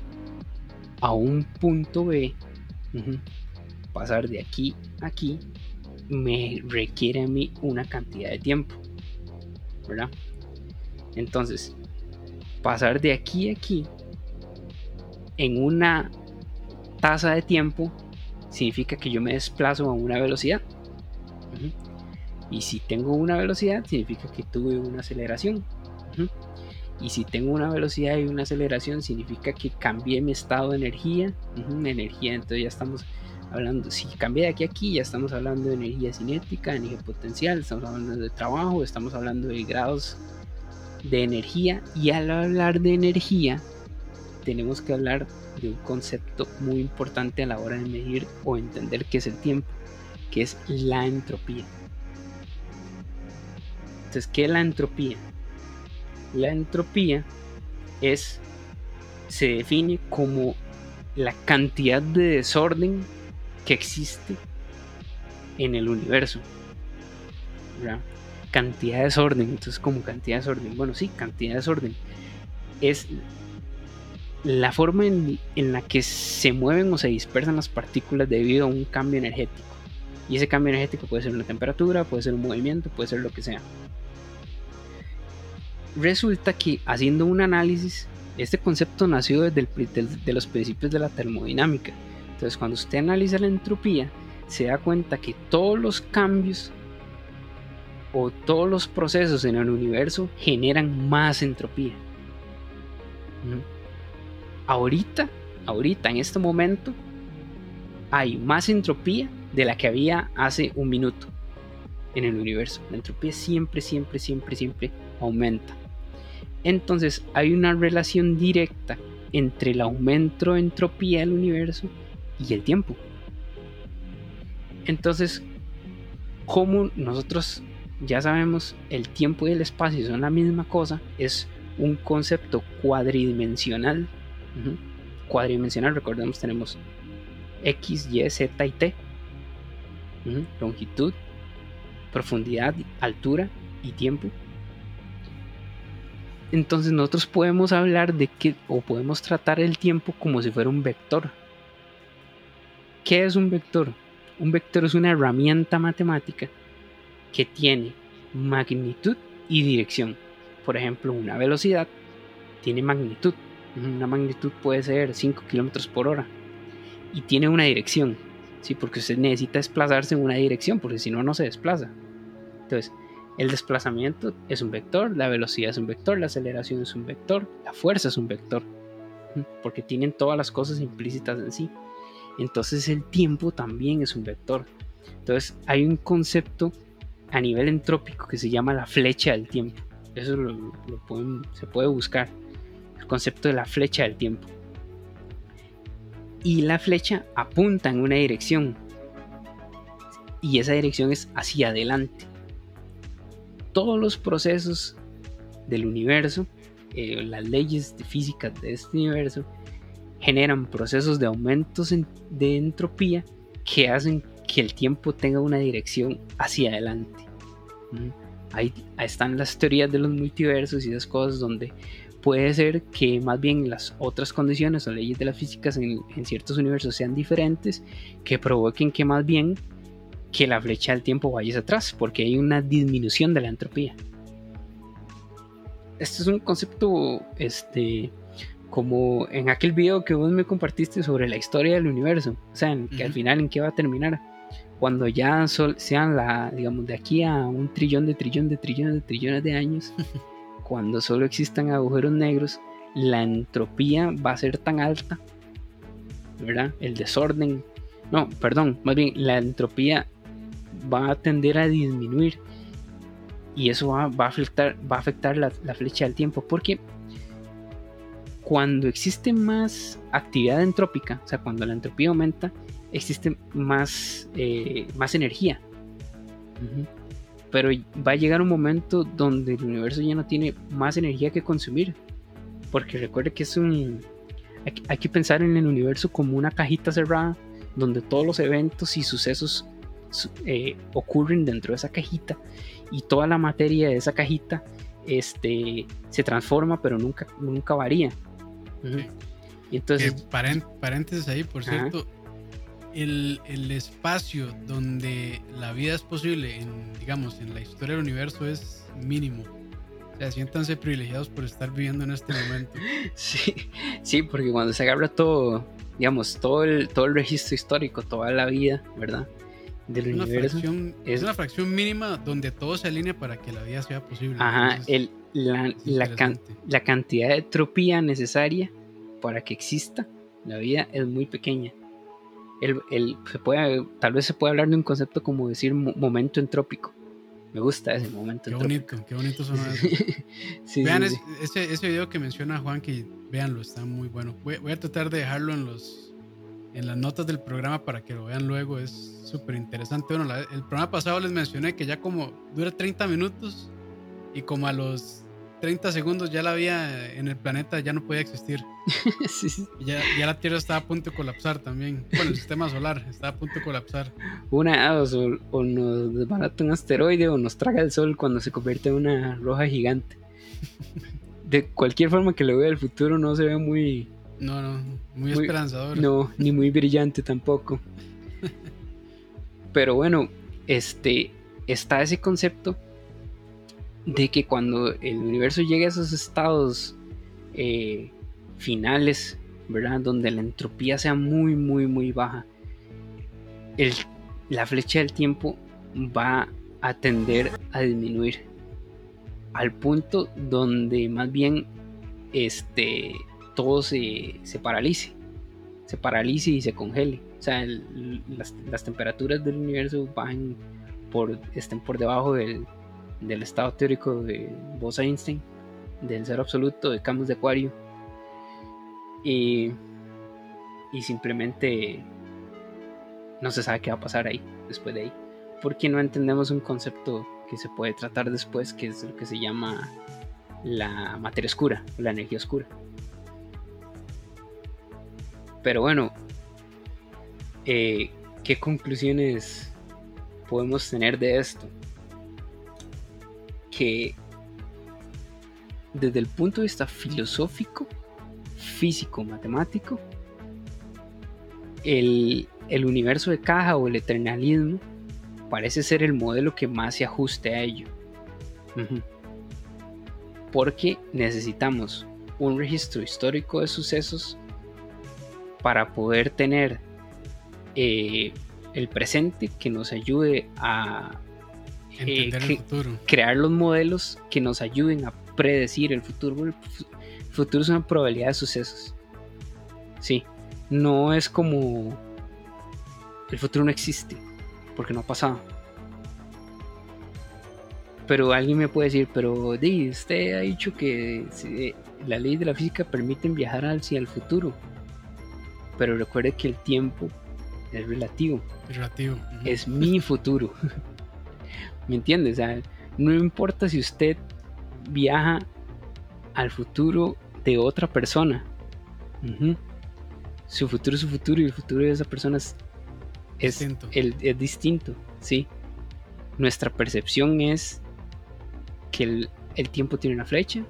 a un punto B, pasar de aquí a aquí, me requiere a mí una cantidad de tiempo. Entonces, pasar de aquí a aquí en una tasa de tiempo significa que yo me desplazo a una velocidad. Y si tengo una velocidad, significa que tuve una aceleración. Y si tengo una velocidad y una aceleración, significa que cambié mi estado de energía. energía, entonces ya estamos hablando, si cambié de aquí a aquí, ya estamos hablando de energía cinética, energía potencial, estamos hablando de trabajo, estamos hablando de grados de energía. Y al hablar de energía, tenemos que hablar de un concepto muy importante a la hora de medir o entender qué es el tiempo, que es la entropía. Entonces, ¿qué es la entropía? La entropía es, se define como la cantidad de desorden que existe en el universo. Cantidad de desorden, entonces como cantidad de desorden. Bueno, sí, cantidad de desorden. Es la forma en, la que se mueven o se dispersan las partículas debido a un cambio energético. Y ese cambio energético puede ser una temperatura, puede ser un movimiento, puede ser lo que sea. Resulta que haciendo un análisis, este concepto nació desde de los principios de la termodinámica. Entonces cuando usted analiza la entropía, se da cuenta que todos los cambios o todos los procesos en el universo generan más entropía ahorita, ahorita, en este momento, hay más entropía de la que había hace un minuto en el universo. La entropía siempre, siempre, siempre, siempre aumenta. Entonces hay una relación directa entre el aumento de entropía del universo y el tiempo. Entonces, como nosotros ya sabemos, el tiempo y el espacio son la misma cosa, es un concepto cuadridimensional Cuadridimensional, recordemos, tenemos X, Y, Z y T. Longitud, profundidad, altura y tiempo. Entonces nosotros podemos hablar de que, o podemos tratar el tiempo como si fuera un vector. ¿Qué es un vector? Un vector es una herramienta matemática que tiene magnitud y dirección. Por ejemplo, una velocidad tiene magnitud una magnitud puede ser 5 kilómetros por hora y tiene una dirección, ¿sí? porque usted necesita desplazarse en una dirección, porque si no, no se desplaza. Entonces, el desplazamiento es un vector, la velocidad es un vector, la aceleración es un vector, la fuerza es un vector, porque tienen todas las cosas implícitas en sí. Entonces, el tiempo también es un vector. Entonces, hay un concepto a nivel entrópico que se llama la flecha del tiempo. Eso se puede buscar concepto de la flecha del tiempo. Y la flecha apunta en una dirección. Y esa dirección es hacia adelante. Todos los procesos del universo, eh, las leyes de física de este universo, generan procesos de aumentos de entropía que hacen que el tiempo tenga una dirección hacia adelante. Ahí, están las teorías de los multiversos y esas cosas donde puede ser que más bien las otras condiciones o leyes de las físicas en, ciertos universos sean diferentes, que provoquen que más bien que la flecha del tiempo vaya hacia atrás, porque hay una disminución de la entropía. Este es un concepto, este, como en aquel video que vos me compartiste sobre la historia del universo, o sea, que al final en qué va a terminar. Cuando ya sean la, digamos, de aquí a un trillón de trillón de trillones de trillones de años, cuando solo existan agujeros negros, la entropía va a ser tan alta, ¿verdad? El desorden, no, perdón, más bien la entropía va a tender a disminuir y eso va, a afectar, va a afectar la, flecha del tiempo porque cuando existe más actividad entrópica, o sea, cuando la entropía aumenta, existe más, eh, más energía pero va a llegar un momento donde el universo ya no tiene más energía que consumir. Porque recuerde que es un... Hay, que pensar en el universo como una cajita cerrada donde todos los eventos y sucesos eh, ocurren dentro de esa cajita y toda la materia de esa cajita este, se transforma pero nunca, nunca varía. Entonces, paréntesis ahí, por cierto, el, el, espacio donde la vida es posible, en, digamos, en la historia del universo es mínimo. O sea, siéntanse privilegiados por estar viviendo en este momento. Sí, sí, porque cuando se agarra todo, digamos, todo el, todo el registro histórico, toda la vida, ¿verdad? Del es universo. Fracción, es, una fracción mínima donde todo se alinea para que la vida sea posible. Ajá, el, la, la, la cantidad de entropía necesaria para que exista la vida es muy pequeña. El, el, se puede, tal vez se puede hablar de un concepto como decir momento entrópico. Me gusta ese momento. Qué bonito, qué bonito son Vean ese, ese, video que menciona Juan, que véanlo, está muy bueno. Voy, voy, a tratar de dejarlo en los en las notas del programa para que lo vean luego. Es súper interesante. Bueno, el programa pasado les mencioné que ya como dura 30 minutos y como a los 30 segundos ya la vida en el planeta ya no podía existir. Ya, ya, la Tierra estaba a punto de colapsar también. Bueno, el sistema solar estaba a punto de colapsar. Una o, o nos desbarata un asteroide o nos traga el sol cuando se convierte en una roja gigante. De cualquier forma que lo vea el futuro no se ve muy... No, no, muy, muy esperanzador. No, ni muy brillante tampoco. Pero bueno, este, está ese concepto de que cuando el universo llegue a esos estados eh, finales, ¿verdad? Donde la entropía sea muy, muy, muy baja, la flecha del tiempo va a tender a disminuir al punto donde más bien este, todo se, paralice, se paralice y se congele. O sea, las, las, temperaturas del universo bajen por, estén por debajo del, del estado teórico de Bose-Einstein, del cero absoluto, de campos de acuario, y, y simplemente no se sabe qué va a pasar ahí, después de ahí, porque no entendemos un concepto que se puede tratar después, que es lo que se llama la materia oscura, la energía oscura. Pero bueno, eh, ¿qué conclusiones podemos tener de esto? Que desde el punto de vista filosófico, físico, matemático, el, universo de caja o el eternalismo parece ser el modelo que más se ajuste a ello. Porque necesitamos un registro histórico de sucesos para poder tener eh, el presente que nos ayude a eh, crear los modelos que nos ayuden a predecir el futuro. El futuro es una probabilidad de sucesos. Sí, no es como el futuro no existe porque no ha pasado. Pero alguien me puede decir, pero di, usted ha dicho que la ley de la física permite viajar hacia el futuro. Pero recuerde que el tiempo es relativo. Relativo. Es mi futuro. ¿Me entiendes? O sea, no importa si usted viaja al futuro de otra persona. Su futuro es su futuro y el futuro de esa persona es, distinto. es distinto, ¿sí? Nuestra percepción es que el, tiempo tiene una flecha,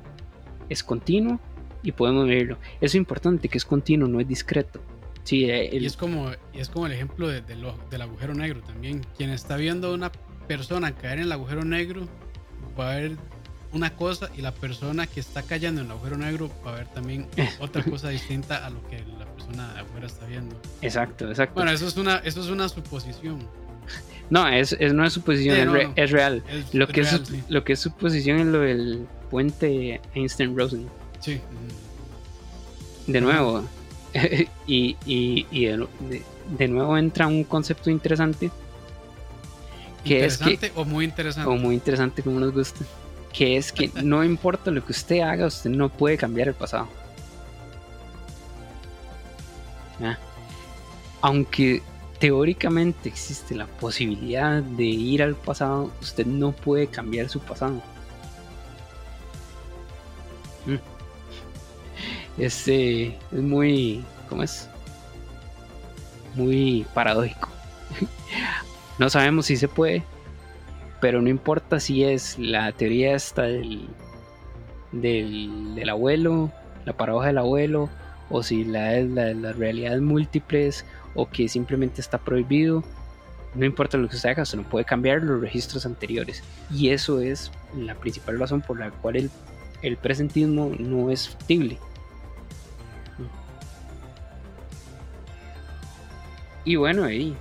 es continuo y podemos verlo. Eso es importante, que es continuo, no es discreto. Sí, y, es como, es como el ejemplo del agujero negro también. Quien está viendo una persona caer en el agujero negro va a ver una cosa y la persona que está cayendo en el agujero negro va a ver también otra cosa distinta a lo que la persona de afuera está viendo. Exacto, exacto. Bueno, eso es una, eso es una suposición. No, es, es no es suposición, es, real. lo, que es, lo que es suposición es lo del puente Einstein-Rosen. Sí. De nuevo, y, y, y de nuevo entra un concepto interesante que es que, o muy interesante. O muy interesante como nos gusta. Que es que no importa lo que usted haga, usted no puede cambiar el pasado. Aunque teóricamente existe la posibilidad de ir al pasado, usted no puede cambiar su pasado. Mm. Este es muy, ¿cómo es? Muy paradójico. No sabemos si se puede, pero no importa si es la teoría esta del, del, abuelo, la paradoja del abuelo, o si la es la las realidades múltiples, o que simplemente está prohibido. No importa lo que usted haga, se no puede cambiar los registros anteriores. Y eso es la principal razón por la cual el, el presentismo no es factible. Y bueno, ahí.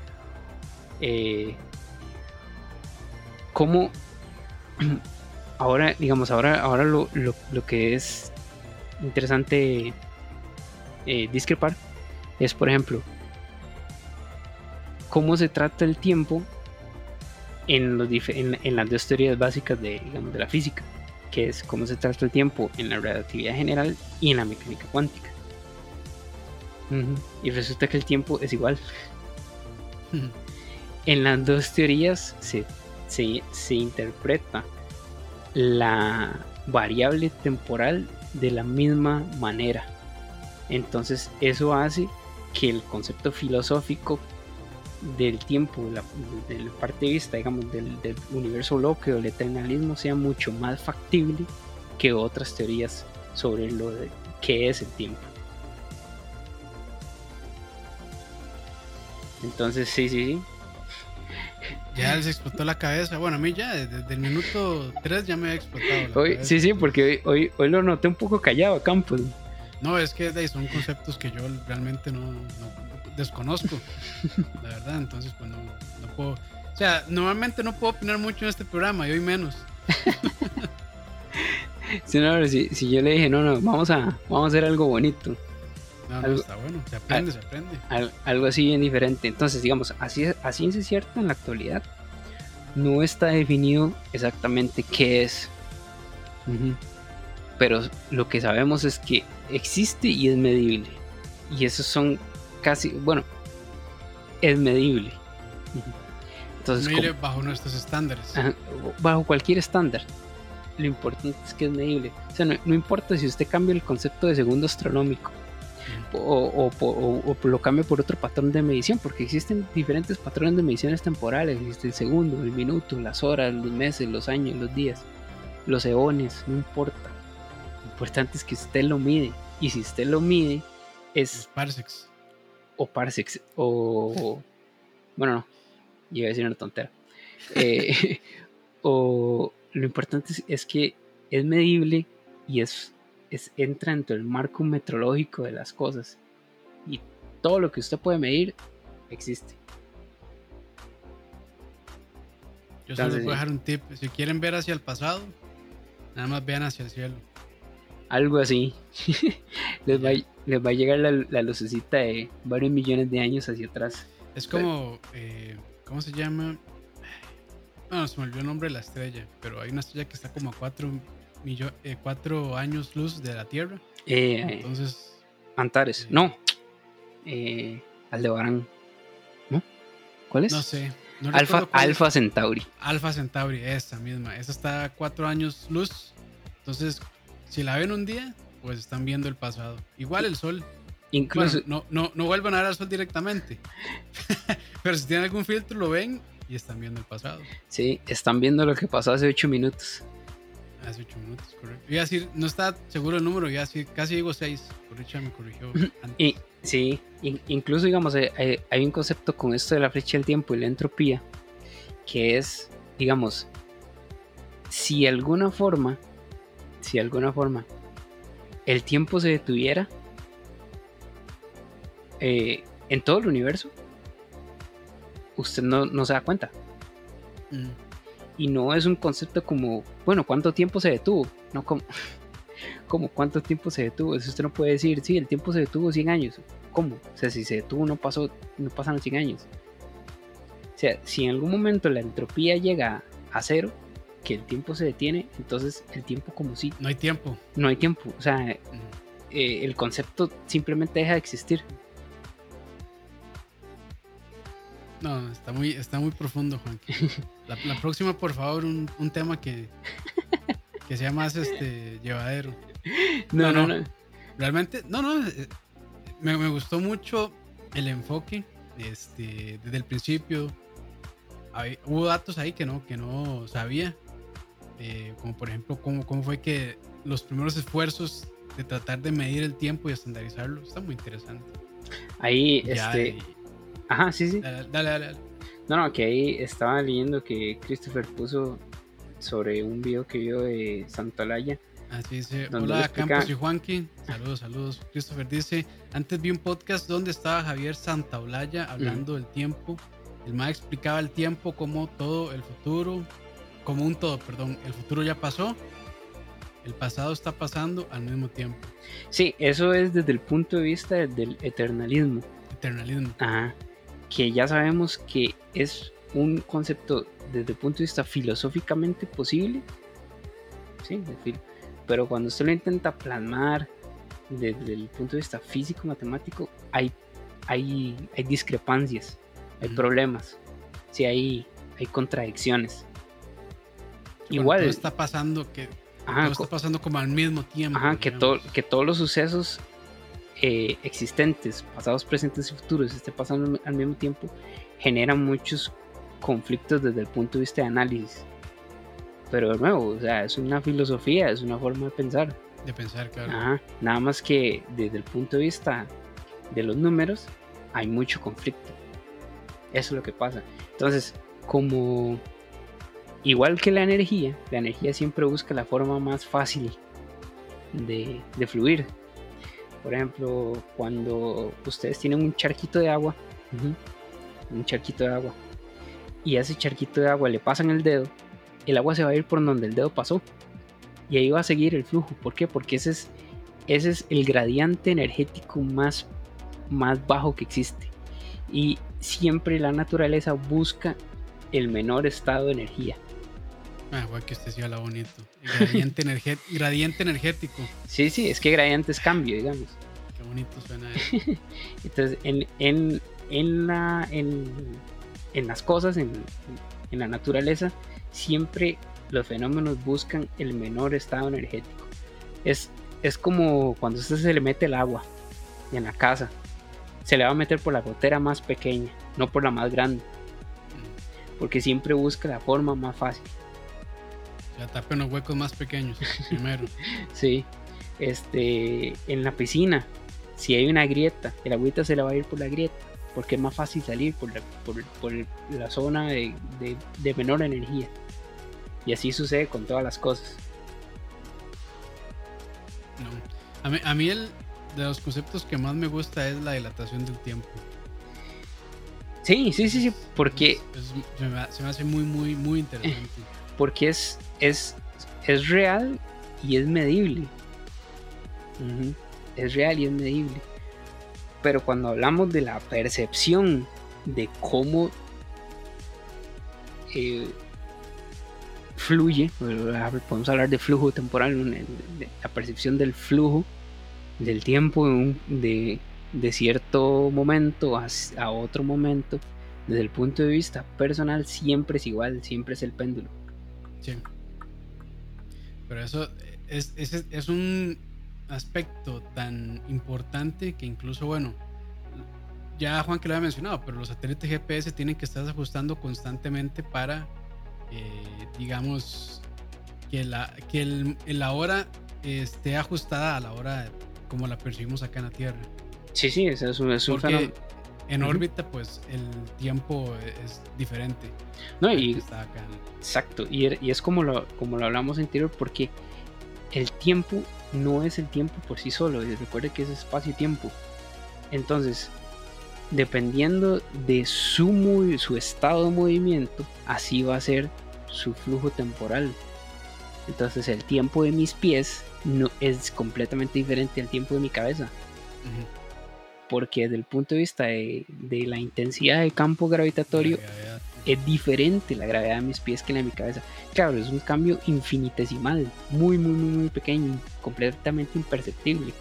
Eh, ¿Cómo ahora, digamos, ahora, ahora lo, que es interesante eh, discrepar es, por ejemplo, cómo se trata el tiempo en, los en, las dos teorías básicas de, de la física, que es cómo se trata el tiempo en la relatividad general y en la mecánica cuántica. Y resulta que el tiempo es igual. En las dos teorías se, se, se interpreta la variable temporal de la misma manera. Entonces eso hace que el concepto filosófico del tiempo, de la, parte de vista, digamos, del, universo loco o el eternalismo sea mucho más factible que otras teorías sobre lo de es el tiempo. Entonces, sí, sí, sí. Ya les explotó la cabeza. Bueno, a mí ya, desde el minuto 3 ya me ha explotado. hoy, Sí, sí, porque hoy, hoy, lo noté un poco callado a Campos. No, es que son conceptos que yo realmente no, desconozco, la verdad. Entonces, pues no, puedo. O sea, normalmente no puedo opinar mucho en este programa y hoy menos. sí, no, si, si, yo le dije, no, no, vamos a, vamos a hacer algo bonito. No, no, está bueno, se aprende, se aprende. algo así bien diferente. Entonces, digamos, así, así es cierto en la actualidad. No está definido exactamente qué es. Pero lo que sabemos es que existe y es medible. Y esos son casi, bueno, es medible. Entonces, medible bajo nuestros estándares. bajo cualquier estándar. Lo importante es que es medible. O sea, no importa si usted cambia el concepto de segundo astronómico o, lo cambio por otro patrón de medición, porque existen diferentes patrones de mediciones temporales, existe el segundo, el minuto, las horas, los meses, los años, los días, los eones, no importa. Lo importante es que usted lo mide, y si usted lo mide, es... parsecs. O parsecs, o... Bueno, no, iba a decir una tontera. Eh, o lo importante es que es medible y es es, entra dentro del marco metrológico de las cosas. Y todo lo que usted puede medir existe. Yo solo les voy a dejar un tip. Si quieren ver hacia el pasado, nada más vean hacia el cielo. Algo así. les, va, les, va, a llegar la, lucecita de varios millones de años hacia atrás. Es como, eh, ¿cómo se llama? No, se me olvidó el nombre de la estrella, pero hay una estrella que está como a 4 eh, cuatro años luz de la Tierra. Eh, Entonces. Antares. Eh, no. Aldebarán. ¿No? ¿Cuál es? No sé. Alfa, Alfa Centauri. Alfa Centauri, esa misma. Esa está a cuatro años luz. Entonces, si la ven un día, pues están viendo el pasado. Igual el sol. Incluso. no, no, no vuelvan a ver al sol directamente. Pero si tienen algún filtro, lo ven y están viendo el pasado. Sí, están viendo lo que pasó hace ocho minutos. Hace 8 minutos, correcto. Iba a decir, no está seguro el número, iba a decir, casi digo 6. Por dicha me corrigió. Y, sí, incluso digamos, hay, eh, eh, hay, un concepto con esto de la flecha del tiempo y la entropía, que es, digamos, si alguna forma, si alguna forma, el tiempo se detuviera eh, en todo el universo, usted no, no se da cuenta. Mm y no es un concepto como, bueno, ¿cuánto tiempo se detuvo? No como, como ¿cuánto tiempo se detuvo? Eso usted no puede decir, sí, el tiempo se detuvo 100 años. ¿Cómo? O sea, si se detuvo no pasó, no pasan 100 años. O sea, si en algún momento la entropía llega a cero, que el tiempo se detiene, entonces el tiempo como si... No hay tiempo. No hay tiempo. O sea, eh, el concepto simplemente deja de existir. No, está muy, está muy profundo, Juan. La, próxima, por favor, un, tema que, que sea más este llevadero. No, no, no. Realmente, no, no. Eh, me, gustó mucho el enfoque este, desde el principio. hubo datos ahí que no, que no sabía. Eh, como por ejemplo, cómo, cómo fue que los primeros esfuerzos de tratar de medir el tiempo y estandarizarlo. Está muy interesante. Ahí, este. Ajá, sí, sí. Dale, dale, dale. No, no, que ahí estaba leyendo que Christopher puso sobre un video que vio de Santolaya. Así dice, hola Campos y Juanqui, saludos, saludos. Christopher dice, antes vi un podcast donde estaba Javier Santaolalla hablando del tiempo. El más explicaba el tiempo como todo el futuro, como un todo, perdón, el futuro ya pasó, el pasado está pasando al mismo tiempo. Sí, eso es desde el punto de vista del eternalismo. Eternalismo. Ajá. Que ya sabemos que es un concepto desde el punto de vista filosóficamente posible. Sí, pero cuando usted lo intenta plasmar desde el punto de vista físico-matemático, hay, hay, hay discrepancias, hay problemas, sí, hay, hay contradicciones. Igual. está pasando que está pasando como al mismo tiempo. que, que todos los sucesos eh, existentes, pasados, presentes y futuros, esté pasando al mismo tiempo, generan muchos conflictos desde el punto de vista de análisis. Pero de nuevo, o sea, es una filosofía, es una forma de pensar. De pensar, claro. nada más que desde el punto de vista de los números, hay mucho conflicto. Eso es lo que pasa. Entonces, como igual que la energía, la energía siempre busca la forma más fácil de, fluir. Por ejemplo, cuando ustedes tienen un charquito de agua, un charquito de agua, y a ese charquito de agua le pasan el dedo, el agua se va a ir por donde el dedo pasó. Y ahí va a seguir el flujo. ¿Por qué? Porque ese es, ese es el gradiente energético más, más bajo que existe. Y siempre la naturaleza busca el menor estado de energía. Ah, guay, que usted sí habla bonito. Gradiente, gradiente energético. Sí, sí, es que gradiente es cambio, digamos. Qué bonito suena Entonces, en, en, en, la, en, en las cosas, en, en la naturaleza, siempre los fenómenos buscan el menor estado energético. Es, es como cuando usted se le mete el agua en la casa. Se le va a meter por la gotera más pequeña, no por la más grande. Porque siempre busca la forma más fácil. Ya tapen los huecos más pequeños primero. sí. Este, en la piscina, si hay una grieta, el agüita se le va a ir por la grieta porque es más fácil salir por la, por, la zona de, menor energía. Y así sucede con todas las cosas. A, mí, a mí el de los conceptos que más me gusta es la dilatación del tiempo. Sí, sí, sí, sí, porque... se, me, hace muy, muy, muy interesante. Porque es, es, es real y es medible. Es real y es medible. Pero cuando hablamos de la percepción de cómo eh, fluye, podemos hablar de flujo temporal, la percepción del flujo del tiempo de, cierto momento a, otro momento, desde el punto de vista personal, siempre es igual, siempre es el péndulo. Sí. Pero eso es, es un aspecto tan importante que incluso, bueno, ya Juan que lo había mencionado, pero los satélites GPS tienen que estar ajustando constantemente para, eh, digamos, que la, que el, la hora esté ajustada a la hora como la percibimos acá en la Tierra. Sí, sí, eso es un, es Porque en órbita, pues el tiempo es diferente. No, y, exacto, y, y, es como lo, como lo hablamos anterior, porque el tiempo no es el tiempo por sí solo, recuerde que es espacio y tiempo. Entonces, dependiendo de su, su estado de movimiento, así va a ser su flujo temporal. Entonces el tiempo de mis pies no es completamente diferente al tiempo de mi cabeza. Porque desde el punto de vista de, la intensidad del campo gravitatorio es diferente la gravedad de mis pies que la de mi cabeza. Claro, es un cambio infinitesimal, muy, muy, muy, muy pequeño, completamente imperceptible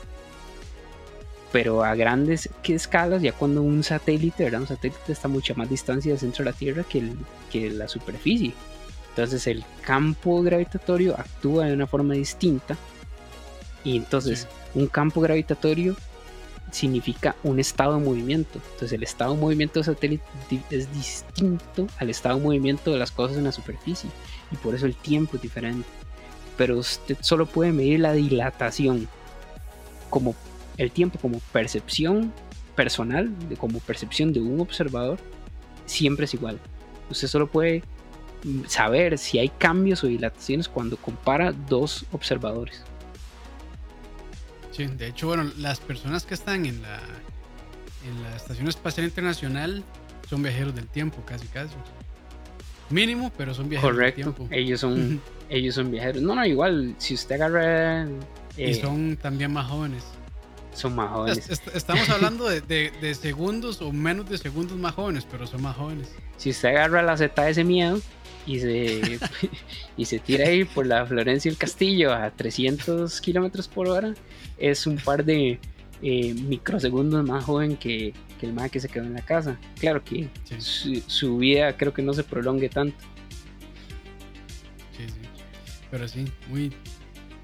pero a grandes escalas, ya cuando un satélite, ¿verdad? Un satélite está a mucha más distancia del centro de la Tierra que, que la superficie. Entonces el campo gravitatorio actúa de una forma distinta. Y entonces un campo gravitatorio significa un estado de movimiento. Entonces el estado de movimiento del satélite es distinto al estado de movimiento de las cosas en la superficie. Y por eso el tiempo es diferente. pero usted solo puede medir la dilatación como el tiempo como percepción personal, como percepción de un observador, siempre es igual. Usted solo puede saber si hay cambios o dilataciones cuando compara dos observadores. Sí, de hecho, bueno, las personas que están en la, en la Estación Espacial Internacional son viajeros del tiempo, casi casi. Mínimo, pero son viajeros del tiempo. Ellos son, ellos son viajeros. No, no, igual, si usted agarra. y eh, son también más jóvenes son más jóvenes. estamos hablando de, segundos o menos de segundos más jóvenes, pero son más jóvenes. Si usted agarra la Z de ese miedo y se, y se tira ahí por la Florencia y el Castillo a 300 kilómetros por hora, es un par de eh, microsegundos más joven que, el más que se quedó en la casa. Claro que su, vida creo que no se prolongue tanto. Sí, sí. Pero sí, muy,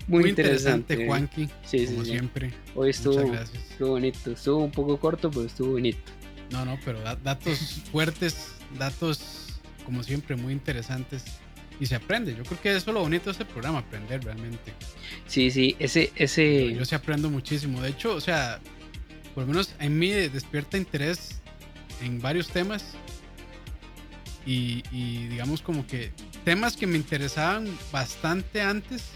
muy, interesante, Juanqui. Sí, como siempre. Hoy estuvo, estuvo bonito. Estuvo un poco corto, pero estuvo bonito. No, no, pero datos fuertes, datos como siempre muy interesantes. Y se aprende. Yo creo que eso es lo bonito de este programa, aprender realmente. Sí, sí, ese... ese... Yo sí aprendo muchísimo. De hecho, o sea, por lo menos en mí despierta interés en varios temas. Y, y digamos como que temas que me interesaban bastante antes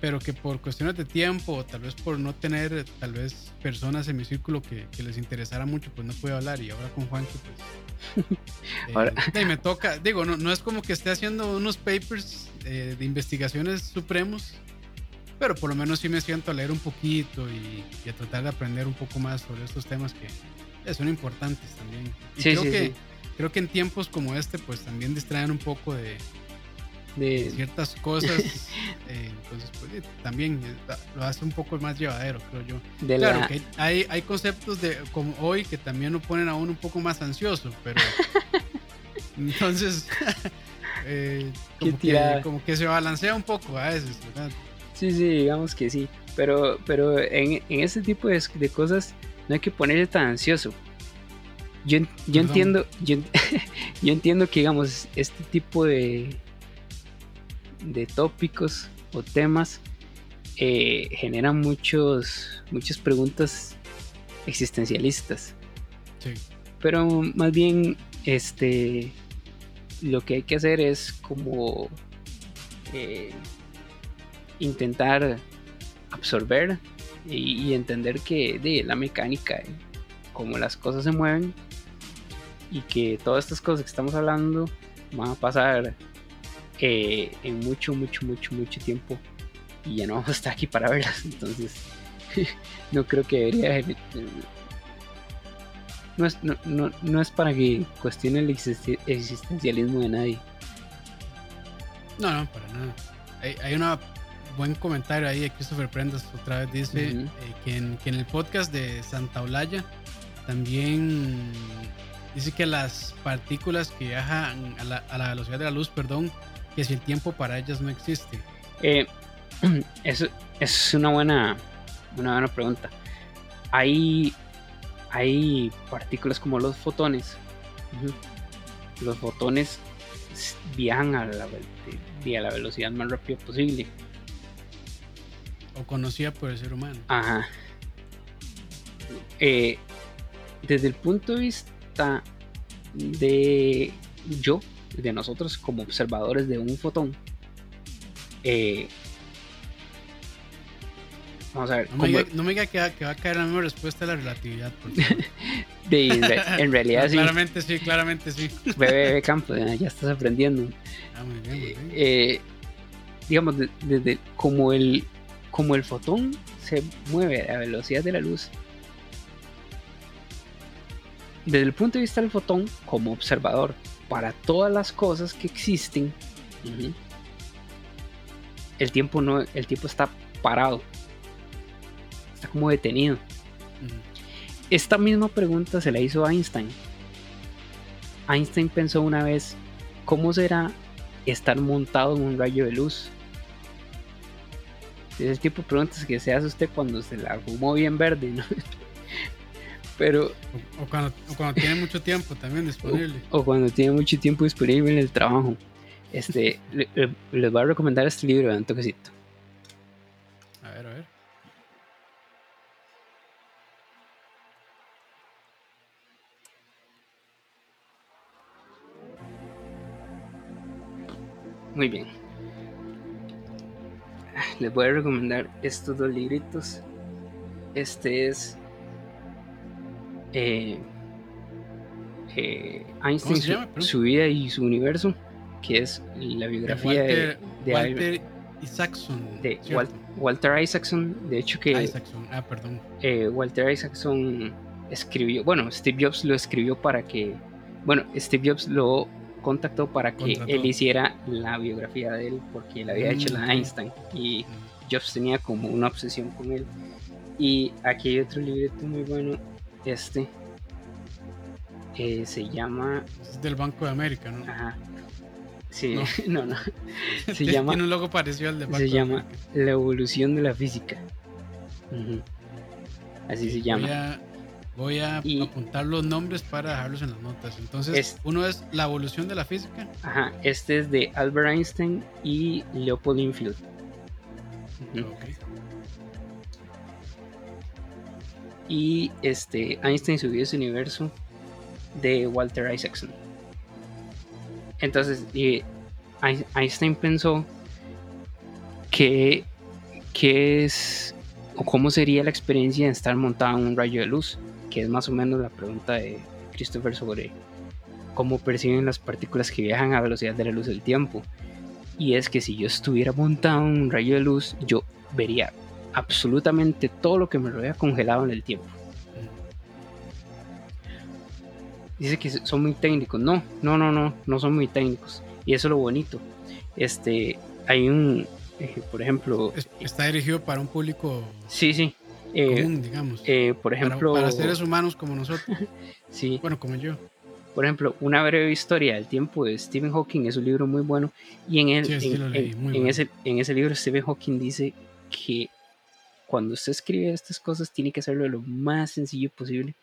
pero que por cuestiones de tiempo o tal vez por no tener tal vez personas en mi círculo que, les interesara mucho, pues no puedo hablar y ahora con Juanqui pues eh, me toca, digo, no, no es como que esté haciendo unos papers eh, de investigaciones supremos, pero por lo menos sí me siento a leer un poquito y, a tratar de aprender un poco más sobre estos temas que son importantes también. Y creo que creo que en tiempos como este pues también distraen un poco de de ciertas cosas. Eh, entonces, pues también eh, lo hace un poco más llevadero, creo yo. claro, que hay, hay conceptos de como hoy que también lo ponen a uno un poco más ansioso, pero entonces eh, como, que, se balancea un poco a veces, ¿verdad? Sí, sí, digamos que sí. Pero, pero en, en ese tipo de, de cosas no hay que ponerse tan ansioso. Yo, yo entiendo, yo, yo entiendo que digamos este tipo de, de tópicos o temas eh, generan muchos, muchas preguntas existencialistas. Pero más bien, este, lo que hay que hacer es como eh, intentar absorber y, entender que de la mecánica, como las cosas se mueven y que todas estas cosas que estamos hablando van a pasar eh, en mucho, mucho, mucho, mucho tiempo y ya no vamos a estar aquí para verlas. Entonces, no creo que debería. No es, no, no, no es para que cuestione el existencialismo de nadie. No, no, para nada. Hay, hay un buen comentario ahí de Christopher Prendas otra vez. Dice eh, que, en, que, en, el podcast de Santa Olaya también dice que las partículas que viajan a la, a la velocidad de la luz, perdón, que si el tiempo para ellas no existe? Eh, eso, es una buena, una buena pregunta. Hay, hay partículas como los fotones. Los fotones viajan a la, a la velocidad más rápida posible. O conocida por el ser humano. Ajá. Eh, desde el punto de vista de yo, de nosotros como observadores de un fotón, eh, vamos a ver. No me, diga, que, va, a caer la misma respuesta de la relatividad. en realidad sí. Claramente sí, claramente sí. Bebe, campo, ya estás aprendiendo. Ah, muy bien, muy bien. Eh, digamos, desde como el como el fotón se mueve a velocidad de la luz. Desde el punto de vista del fotón, como observador, para todas las cosas que existen, el tiempo no, el tiempo está parado, está como detenido. Esta misma pregunta se la hizo Einstein. Einstein pensó una vez, ¿cómo será estar montado en un rayo de luz? Es el tipo de preguntas que se hace usted cuando se la fumó bien verde, ¿no? Pero. O, cuando, tiene mucho tiempo también disponible. O, cuando tiene mucho tiempo disponible en el trabajo. Este, les voy a recomendar este libro, un toquecito. A ver, a ver. Muy bien. Les voy a recomendar estos dos libritos. Este es eh, eh, Einstein, su, vida y su universo, que es la biografía de, Walter, Isaacson. De Walter Isaacson, de hecho que ah, perdón. Eh, Walter Isaacson escribió, bueno, Steve Jobs lo escribió para que, bueno, Steve Jobs lo contactó para que él hiciera la biografía de él, porque él había hecho la mm. Einstein y. Jobs tenía como una obsesión con él. Y aquí hay otro libreto muy bueno, este, se llama... Es del Banco de América, ¿no? Ajá. Sí, no, no. Se llama... Tiene un logo parecido al de Banco Se llama La evolución de la física. Así se llama. Voy a, apuntar los nombres para dejarlos en las notas. Entonces, uno es La evolución de la física. Ajá, este es de Albert Einstein y Leopold Infield. Y este, Einstein subió ese universo de Walter Isaacson. Entonces, Einstein pensó que, es o cómo sería la experiencia de estar montado en un rayo de luz, que es más o menos la pregunta de Christopher sobre cómo perciben las partículas que viajan a velocidad de la luz del tiempo. Y es que si yo estuviera montado en un rayo de luz, yo vería absolutamente todo lo que me rodea congelado en el tiempo. dice que son muy técnicos. No, no, no, no, no son muy técnicos. Y eso es lo bonito. Este, hay un, eh, por ejemplo... Está dirigido para un público... Sí, sí. Eh, común, digamos. Eh, por ejemplo... Para, seres humanos como nosotros. sí. Bueno, como yo. Por ejemplo, Una breve historia del tiempo de Stephen Hawking es un libro muy bueno. Y en, el, en, ese, en ese libro Stephen Hawking dice que cuando usted escribe estas cosas tiene que hacerlo lo más sencillo posible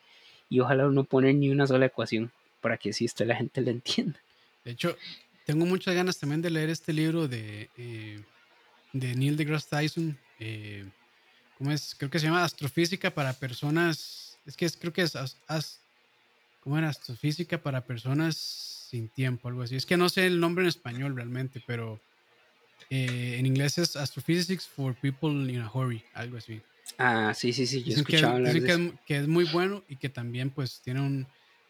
y ojalá no poner ni una sola ecuación para que si esto la gente lo entienda. De hecho, tengo muchas ganas también de leer este libro de, eh, de Neil deGrasse Tyson. Eh, ¿Cómo es? Creo que se llama Astrofísica para personas. Es que creo que es. ¿Cómo era? Astrofísica para personas sin tiempo, algo así. Es que no sé el nombre en español realmente, pero eh, en inglés es Astrophysics for People in a Hurry, algo así. Ah, sí, sí, sí, yo he escuchado que, es, que, es, muy bueno y que también pues tiene un,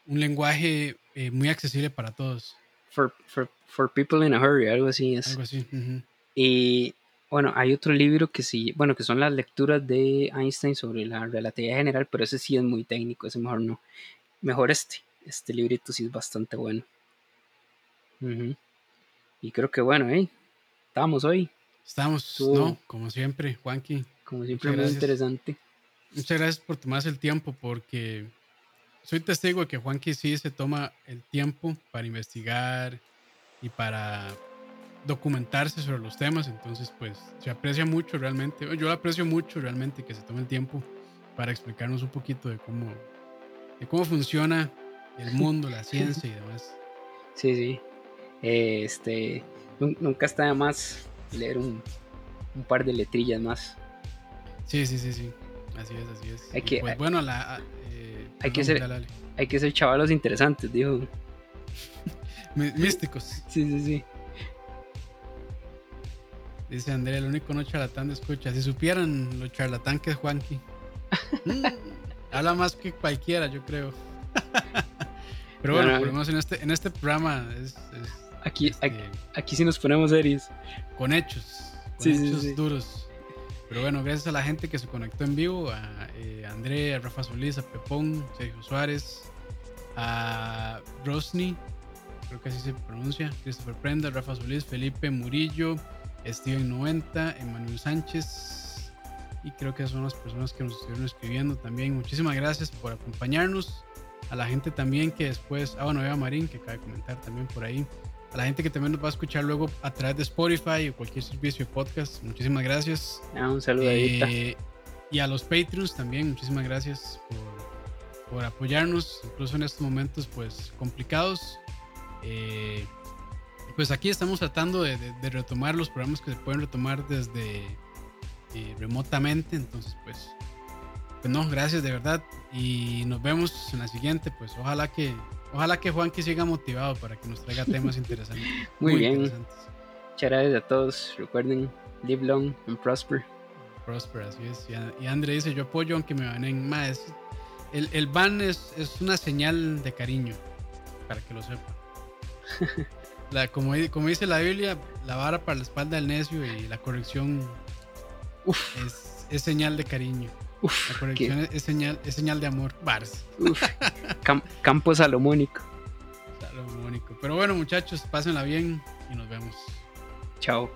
un lenguaje eh, muy accesible para todos. For, for, for, people in a hurry, algo así es. Algo así. Y bueno, hay otro libro que sí, bueno, que son las lecturas de Einstein sobre la relatividad general, pero ese sí es muy técnico, ese mejor no. Mejor este, este librito sí es bastante bueno. Y creo que bueno, ¿eh? Estamos hoy. Estamos, ¿no? Como siempre, Juanqui. Como siempre, muy interesante. Muchas gracias por tomarse el tiempo, porque soy testigo de que Juanqui sí se toma el tiempo para investigar y para documentarse sobre los temas. Entonces, pues se aprecia mucho realmente. Yo lo aprecio mucho realmente que se tome el tiempo para explicarnos un poquito de cómo, de cómo funciona el mundo, la ciencia y demás. Sí, sí. este, nunca está de más leer un, un par de letrillas más Sí, sí, sí, sí. Así es, así es. Hay que, pues, bueno, la, eh, hay, que ser, hay que ser chavalos interesantes, dijo. Místicos. Sí, sí, sí. Dice Andrea, el único no charlatán de escucha. Si supieran lo charlatán que es Juanqui. Mm, habla más que cualquiera, yo creo. Pero bueno, por lo menos en este, en este programa es, aquí, este, aquí, sí nos ponemos serios. Con hechos. Con hechos duros. Pero bueno, gracias a la gente que se conectó en vivo, a eh, André, a Rafa Solís, a Pepón, Sergio Suárez, a Rosny, creo que así se pronuncia, Christopher Prenda, Rafa Solís, Felipe Murillo, Steven 90, Emanuel Sánchez, y creo que son las personas que nos estuvieron escribiendo también. Muchísimas gracias por acompañarnos. A la gente también que después, ah bueno, Eva Marín que acaba de comentar también por ahí a la gente que también nos va a escuchar luego a través de Spotify o cualquier servicio de podcast. Muchísimas gracias. Ah, un saludo eh, y a los Patreons también, muchísimas gracias por, apoyarnos, incluso en estos momentos pues complicados. Eh, pues aquí estamos tratando de, retomar los programas que se pueden retomar desde eh, remotamente. Entonces, pues, pues no, gracias de verdad. Y nos vemos en la siguiente. Pues ojalá que, ojalá que Juan que siga motivado para que nos traiga temas interesantes. muy, bien. Muchas gracias a todos. Recuerden, live long and prosper. Prosper, así es. Y, André dice, yo apoyo aunque me banen más. El, el ban es, es una señal de cariño, para que lo sepa. La, como, como, dice la Biblia, la vara para la espalda del necio y la corrección Es, es, señal de cariño. La corrección es, señal, es señal de amor. Bars. campo salomónico. Salomónico. Pero bueno, muchachos, pásenla bien y nos vemos. Chao.